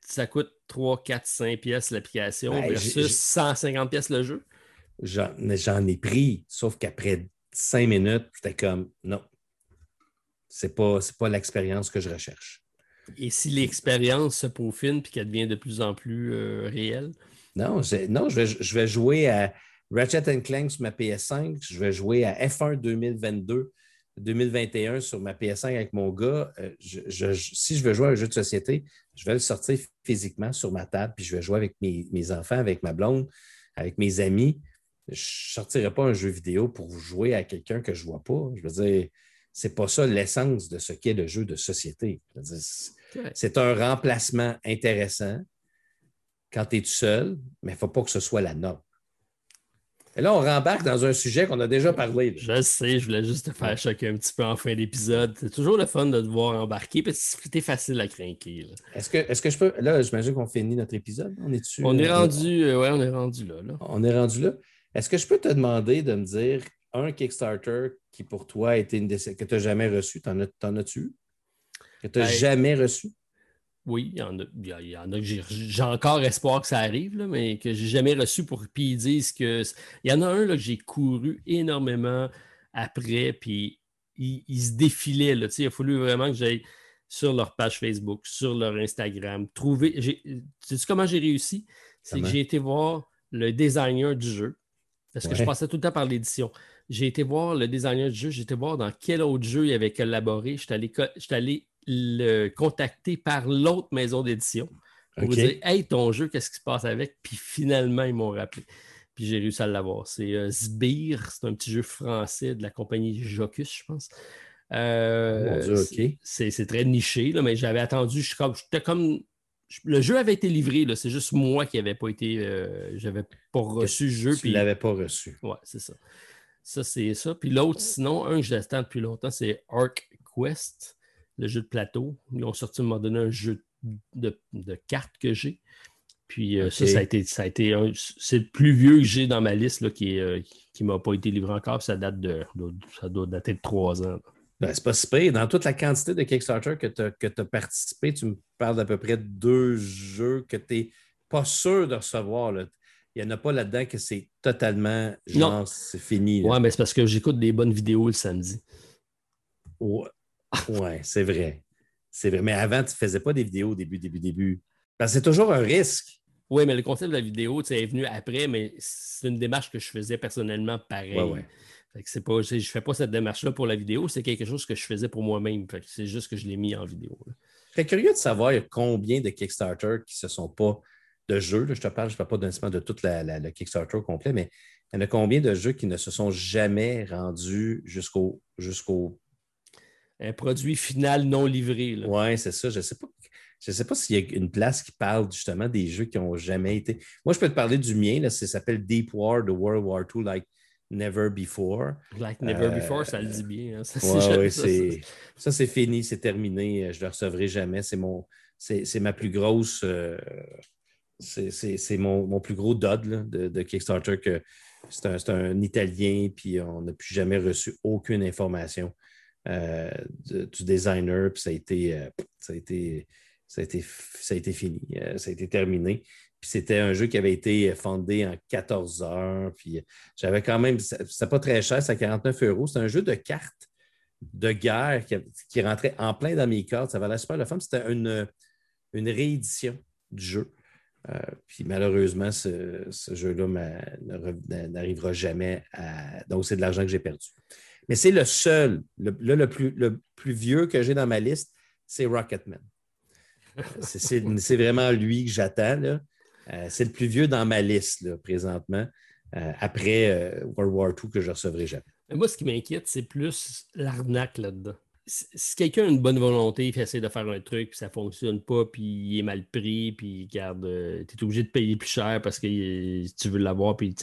Ça coûte 3, 4, 5 pièces l'application ben, versus 150 pièces le jeu. J'en ai pris, sauf qu'après 5 minutes, j'étais comme non. Ce n'est pas, pas l'expérience que je recherche. Et si l'expérience se peaufine et qu'elle devient de plus en plus euh, réelle? Non, non je, vais, je vais jouer à Ratchet Clank sur ma PS5. Je vais jouer à F1 2022, 2021 sur ma PS5 avec mon gars. Euh, si je veux jouer à un jeu de société, je vais le sortir physiquement sur ma table, puis je vais jouer avec mes, enfants, avec ma blonde, avec mes amis. Je ne sortirai pas un jeu vidéo pour jouer à quelqu'un que je ne vois pas. Je veux dire, c'est pas ça l'essence de ce qu'est le jeu de société. C'est un remplacement intéressant quand tu es tout seul, mais il ne faut pas que ce soit la norme. Et là, on rembarque dans un sujet qu'on a déjà parlé. Je sais, je voulais juste te faire choquer un petit peu en fin d'épisode. C'est toujours le fun de te voir embarquer parce que c'était facile à craquer. Est-ce que, est que je peux. Là, j'imagine qu'on finit notre épisode. On est dessus. On est rendu. Euh, ouais, on est rendu là, On est rendu là. Est-ce que je peux te demander de me dire un Kickstarter qui pour toi a été une que tu n'as jamais reçu? T'en, as-tu eu? Que tu n'as ben, jamais reçu? Oui, il y en a, il y en a que j'ai, encore espoir que ça arrive, mais que j'ai jamais reçu pour. Puis ils disent que. Il y en a un là, que j'ai couru énormément après, puis ils, se défilaient. Là, il a fallu vraiment que j'aille sur leur page Facebook, sur leur Instagram, trouver. sais comment j'ai réussi? C'est que j'ai été voir le designer du jeu. Parce que je passais tout le temps par l'édition. J'ai été voir le designer du jeu, j'ai été voir dans quel autre jeu il avait collaboré. Je allé, allé le contacter par l'autre maison d'édition pour dire Hey, ton jeu, qu'est-ce qui se passe avec? Puis finalement, ils m'ont rappelé. Puis j'ai réussi à l'avoir. C'est euh, Sbire, c'est un petit jeu français de la compagnie Jocus, je pense. Euh, c'est très niché, là, mais j'avais attendu. J'étais comme. Le jeu avait été livré, c'est juste moi qui n'avais pas été. Euh, j'avais pas reçu le jeu. Tu ne l'avais pas reçu. Ouais, c'est ça. Ça, c'est ça. Puis l'autre, sinon, un que j'attends depuis longtemps, c'est Arc Quest le jeu de plateau. Ils ont sorti, m'a donné un jeu de, cartes que j'ai. Puis euh, ça, ça a été, ça a été c'est le plus vieux que j'ai dans ma liste là, qui ne euh, qui, m'a pas été livré encore. Ça date de, ça doit dater de trois ans. Ben, c'est pas si Dans toute la quantité de Kickstarter que tu as, participé, tu me parles d'à peu près deux jeux que tu n'es pas sûr de recevoir. Il n'y en a pas là-dedans que c'est totalement genre, c'est fini. Oui, mais c'est parce que j'écoute des bonnes vidéos le samedi. Ouais. Oui, c'est vrai. C'est vrai. Mais avant, tu ne faisais pas des vidéos au début, début, début. Parce que c'est toujours un risque. Oui, mais le concept de la vidéo est venu après, mais c'est une démarche que je faisais personnellement pareil. Ouais, c'est pas, je ne fais pas cette démarche-là pour la vidéo, c'est quelque chose que je faisais pour moi-même. C'est juste que je l'ai mis en vidéo. Je suis curieux de savoir combien de Kickstarter qui ne se sont pas de jeux. je te parle, je ne parle pas de toute la, le Kickstarter complet, mais il y en a combien de jeux qui ne se sont jamais rendus jusqu'au jusqu'au un produit final non livré. Oui, c'est ça. Je ne sais pas. Je sais pas s'il y a une place qui parle justement des jeux qui n'ont jamais été. Moi, je peux te parler du mien. Là, ça s'appelle Deep War de World War II, like Never Before. Like Never Before, ça le dit bien. Hein. Ça, c'est fini, c'est terminé. Je ne le recevrai jamais. C'est mon. C'est ma plus grosse. Euh, c'est mon, mon, plus gros dud de, de, Kickstarter que c'est un, un, Italien, puis on n'a plus jamais reçu aucune information. Euh, du designer, puis ça a été, euh, ça a été, ça a été, ça a été fini, euh, ça a été terminé. C'était un jeu qui avait été fondé en 14 heures. Puis j'avais quand même, c'était pas très cher, c'est 49 euros. C'est un jeu de cartes de guerre qui, rentrait en plein dans mes cartes. Ça valait super la femme. C'était une, réédition du jeu. puis malheureusement, ce, jeu-là n'arrivera jamais à. Donc, c'est de l'argent que j'ai perdu. Mais c'est le seul. Le, le plus vieux que j'ai dans ma liste, c'est Rocketman. c'est vraiment lui que j'attends. Euh, c'est le plus vieux dans ma liste présentement, euh, après euh, World War II que je recevrai jamais. moi, ce qui m'inquiète, c'est plus l'arnaque là-dedans si quelqu'un a une bonne volonté, il essaie de faire un truc, puis ça ne fonctionne pas, puis il est mal pris, puis garde, tu es obligé de payer plus cher parce que tu veux l'avoir, puis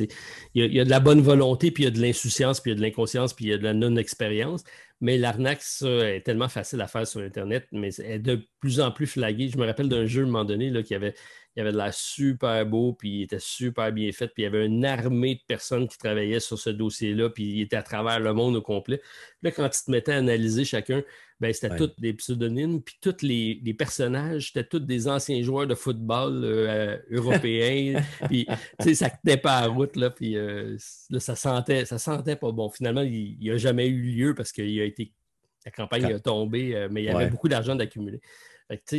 il y, a, de la bonne volonté, puis il y a de l'insouciance, puis il y a de l'inconscience, puis il y a de la non-expérience. Mais l'arnaque, ça, est tellement facile à faire sur Internet, mais elle est de plus en plus flaguée. Je me rappelle d'un jeu à un moment donné là, qui avait il avait de l'air super beau, puis il était super bien fait, puis il y avait une armée de personnes qui travaillaient sur ce dossier-là, puis il était à travers le monde au complet. là, quand tu te mettais à analyser chacun, ben, c'était tous des pseudonymes, puis tous les, personnages, c'était tous des anciens joueurs de football euh, européens, puis ça tenait pas à route, là, puis euh, là, ça sentait, ça sentait pas bon. Finalement, il n'a jamais eu lieu parce qu'il a été la campagne a tombé, euh, mais il y avait beaucoup d'argent d'accumuler.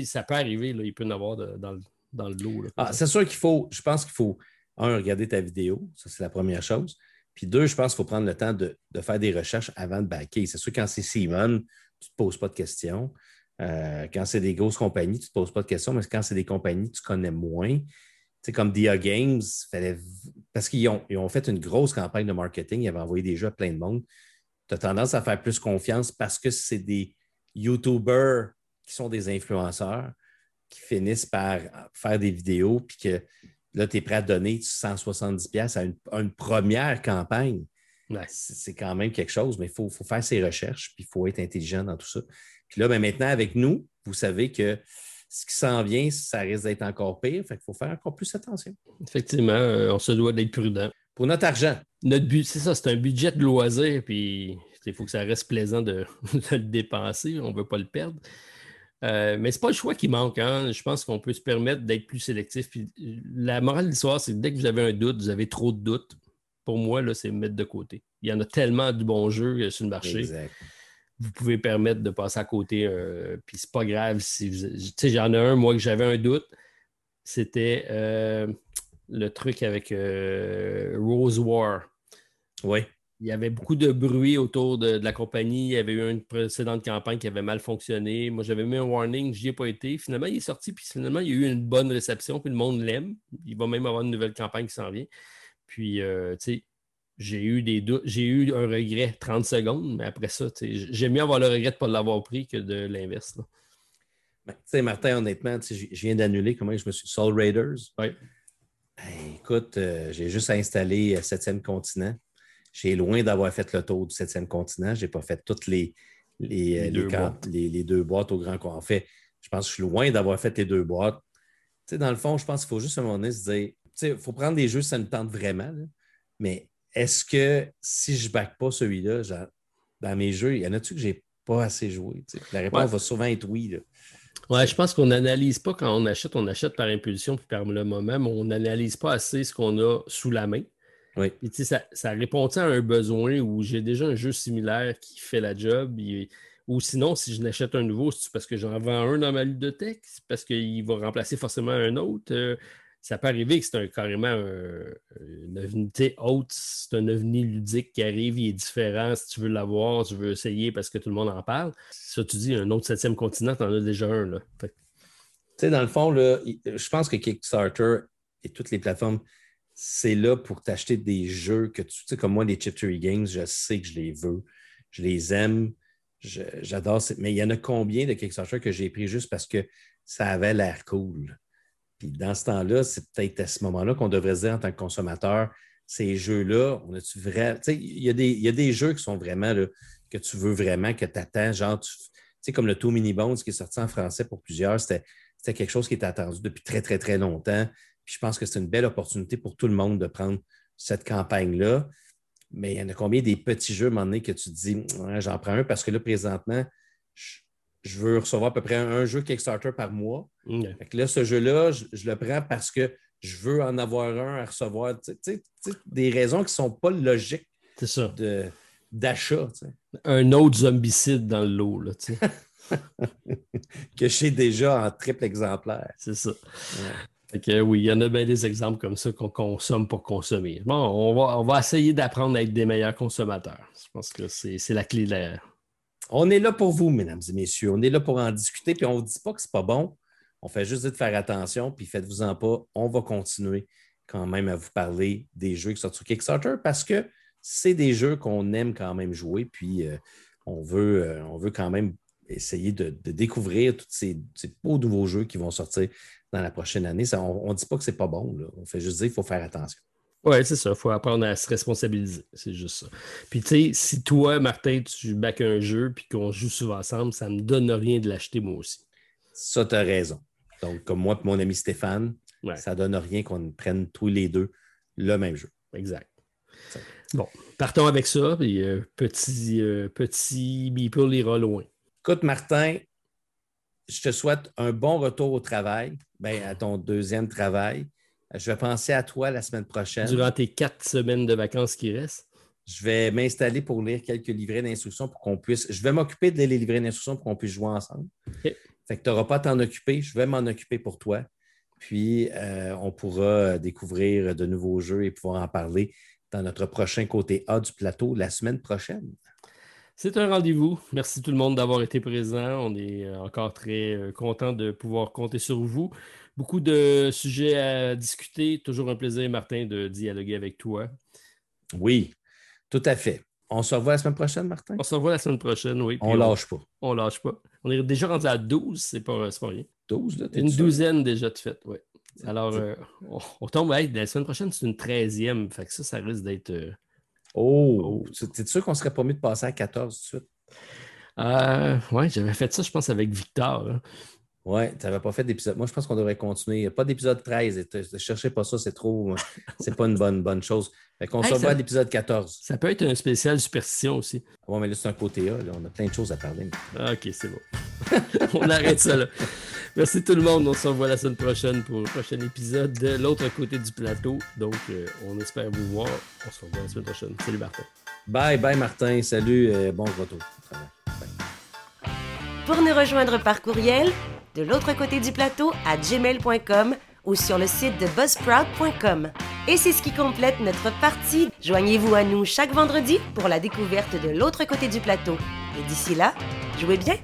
Ça peut arriver, là, il peut en avoir dans, le, dans le lot. Ah, c'est sûr qu'il faut, je pense qu'il faut, un, regarder ta vidéo, ça c'est la première chose. Puis deux, je pense qu'il faut prendre le temps de, faire des recherches avant de backer. C'est sûr, quand c'est Simon, tu ne te poses pas de questions. Euh, quand c'est des grosses compagnies, tu ne te poses pas de questions, mais quand c'est des compagnies que tu connais moins, c'est comme Dia Games, parce qu'ils ont, ont, fait une grosse campagne de marketing, ils avaient envoyé des jeux à plein de monde. Tu as tendance à faire plus confiance parce que c'est des YouTubers qui sont des influenceurs qui finissent par faire des vidéos, puis que là, tu es prêt à donner 170$ à une, première campagne. C'est quand même quelque chose, mais il faut, faire ses recherches, puis il faut être intelligent dans tout ça. Puis là, ben, maintenant, avec nous, vous savez que ce qui s'en vient, ça risque d'être encore pire. Fait qu'il faut faire encore plus attention. Effectivement, euh, on se doit d'être prudent. Pour notre argent. Notre but, c'est ça, c'est un budget de loisir, puis il faut que ça reste plaisant de, de le dépenser. On ne veut pas le perdre. Euh, mais ce n'est pas le choix qui manque. Hein. Je pense qu'on peut se permettre d'être plus sélectif. Puis, la morale de l'histoire, c'est que dès que vous avez un doute, vous avez trop de doutes. Pour moi, là, c'est mettre de côté. Il y en a tellement de bons jeux euh, sur le marché. Vous pouvez permettre de passer à côté. Euh, puis c'est pas grave si Tu sais, j'en ai un, moi, que j'avais un doute. C'était le truc avec Rose War. Oui il y avait beaucoup de bruit autour de, la compagnie. Il y avait eu une précédente campagne qui avait mal fonctionné. Moi, j'avais mis un warning, je n'y ai pas été. Finalement, il est sorti, puis finalement, il y a eu une bonne réception, puis le monde l'aime. Il va même avoir une nouvelle campagne qui s'en vient. Puis, euh, tu sais, j'ai eu des doutes, j'ai eu un regret 30 secondes, mais après ça, j'aime mieux avoir le regret de ne pas l'avoir pris que de l'inverse. Ben, tu sais, Martin, honnêtement, je viens d'annuler comment je me suis. Soul Raiders. Oui. Ben, écoute, euh, j'ai juste installé 7e euh, continent. J'ai loin d'avoir fait le tour du septième continent. Je n'ai pas fait toutes les, les, euh, les, deux boîtes au grand En fait, je pense que je suis loin d'avoir fait les deux boîtes. Dans le fond, je pense qu'il faut juste à un moment donné se dire, il faut prendre des jeux si ça me tente vraiment. Mais est-ce que si je ne back pas celui-là, dans mes jeux, il y en a-tu que je n'ai pas assez joué? La réponse va souvent être oui. Là. Ouais, je pense qu'on n'analyse pas quand on achète, on achète par impulsion puis par le moment, mais on n'analyse pas assez ce qu'on a sous la main. Oui. ça, ça répond à un besoin où j'ai déjà un jeu similaire qui fait la job. ou sinon, si je n'achète un nouveau, c'est parce que j'en vends un dans ma ludothèque, c'est parce qu'il va remplacer forcément un autre? Euh, ça peut arriver que c'est un, carrément un, une ovni haute, c'est un ovni ludique qui arrive, il est différent. Si tu veux l'avoir, tu veux essayer parce que tout le monde en parle. Ça, tu dis un autre septième continent, tu en as déjà un. Là. Tu sais, dans le fond, là, je pense que Kickstarter et toutes les plateformes c'est là pour t'acheter des jeux que tu, sais, comme moi, les Chip Games, je sais que je les veux, je les aime, j'adore. Mais il y en a combien de Kickstarter que j'ai pris juste parce que ça avait l'air cool? Puis dans ce temps-là, c'est peut-être à ce moment-là qu'on devrait se dire en tant que consommateur, ces jeux-là, on a-tu. Tu sais, il y, a des, il y a des jeux qui sont vraiment là, que tu veux vraiment, que tu attends, genre, tu sais, comme le Two Mini Bones qui est sorti en français pour plusieurs, c'était quelque chose qui était attendu depuis très, très, très longtemps je pense que c'est une belle opportunité pour tout le monde de prendre cette campagne-là. Mais il y en a combien des petits jeux, à un moment donné, que tu te dis, j'en prends un parce que là, présentement, je, veux recevoir à peu près un, jeu Kickstarter par mois. là, ce jeu-là, je, le prends parce que je veux en avoir un à recevoir. des raisons qui ne sont pas logiques d'achat. Un autre zombicide dans le lot. Là, que j'ai déjà en triple exemplaire. C'est ça oui, il y en a bien des exemples comme ça qu'on consomme pour consommer. Bon, on va, on va essayer d'apprendre à être des meilleurs consommateurs. Je pense que c'est la clé de l'air. On est là pour vous, mesdames et messieurs. On est là pour en discuter, puis on ne dit pas que c'est pas bon. On fait juste de faire attention, puis faites-vous-en pas. On va continuer quand même à vous parler des jeux qui sortent sur Kickstarter parce que c'est des jeux qu'on aime quand même jouer, puis euh, on, veut, euh, on veut quand même essayer de, découvrir tous ces, beaux nouveaux jeux qui vont sortir dans la prochaine année. on ne dit pas que ce n'est pas bon, on fait juste dire qu'il faut faire attention. Oui, c'est ça. Il faut apprendre à se responsabiliser. C'est juste ça. Puis, tu sais, si toi, Martin, tu back un jeu puis qu'on joue souvent ensemble, ça ne me donne rien de l'acheter moi aussi. Ça, tu as raison. Donc, comme moi et mon ami Stéphane, ça ne donne rien qu'on prenne tous les deux le même jeu. Exact. Bon, partons avec ça. Puis, euh, petit, euh, petit Beeple ira loin. Écoute, Martin, je te souhaite un bon retour au travail, ben, à ton deuxième travail. Je vais penser à toi la semaine prochaine. Durant tes quatre semaines de vacances qui restent. Je vais m'installer pour lire quelques livrets d'instructions pour qu'on puisse. Je vais m'occuper de lire les livrets d'instructions pour qu'on puisse jouer ensemble. Fait que tu n'auras pas à t'en occuper. Je vais m'en occuper pour toi. Puis, euh, on pourra découvrir de nouveaux jeux et pouvoir en parler dans notre prochain côté A du plateau la semaine prochaine. C'est un rendez-vous. Merci tout le monde d'avoir été présent. On est euh, encore très euh, content de pouvoir compter sur vous. Beaucoup de sujets à discuter. Toujours un plaisir, Martin, de dialoguer avec toi. Oui, tout à fait. On se revoit la semaine prochaine, Martin? On se revoit la semaine prochaine, oui. On lâche pas. On lâche pas. On est déjà rendu à 12, c'est pas, pas rien. 12, là, Une douzaine déjà de faites, oui. Alors, euh, on, tombe, la semaine prochaine, c'est une treizième. Fait que ça, ça risque d'être. Euh, oh! oh. T'es sûr qu'on serait pas mieux de passer à 14 tout de suite? Euh, oui, j'avais fait ça, je pense, avec Victor. Ouais, tu n'avais pas fait d'épisode. Moi, je pense qu'on devrait continuer. Pas d'épisode 13. Ne cherchez pas ça, c'est trop. c'est pas une bonne, bonne chose. Fait qu'on se revoit à l'épisode 14. Ça peut être un spécial superstition aussi. Oui, mais là, c'est un côté A. On a plein de choses à parler. Ah, OK, c'est bon. on arrête ça là. Merci tout le monde. On se revoit la semaine prochaine pour le prochain épisode de l'autre côté du plateau. Donc, euh, on espère vous voir. On se revoit la semaine prochaine. Salut Martin. Bye, bye Martin. Salut. Euh, bon retour. Pour nous rejoindre par courriel, de l'autre côté du plateau à gmail.com ou sur le site de buzzsprout.com. Et c'est ce qui complète notre partie. Joignez-vous à nous chaque vendredi pour la découverte de l'autre côté du plateau. Et d'ici là, jouez bien!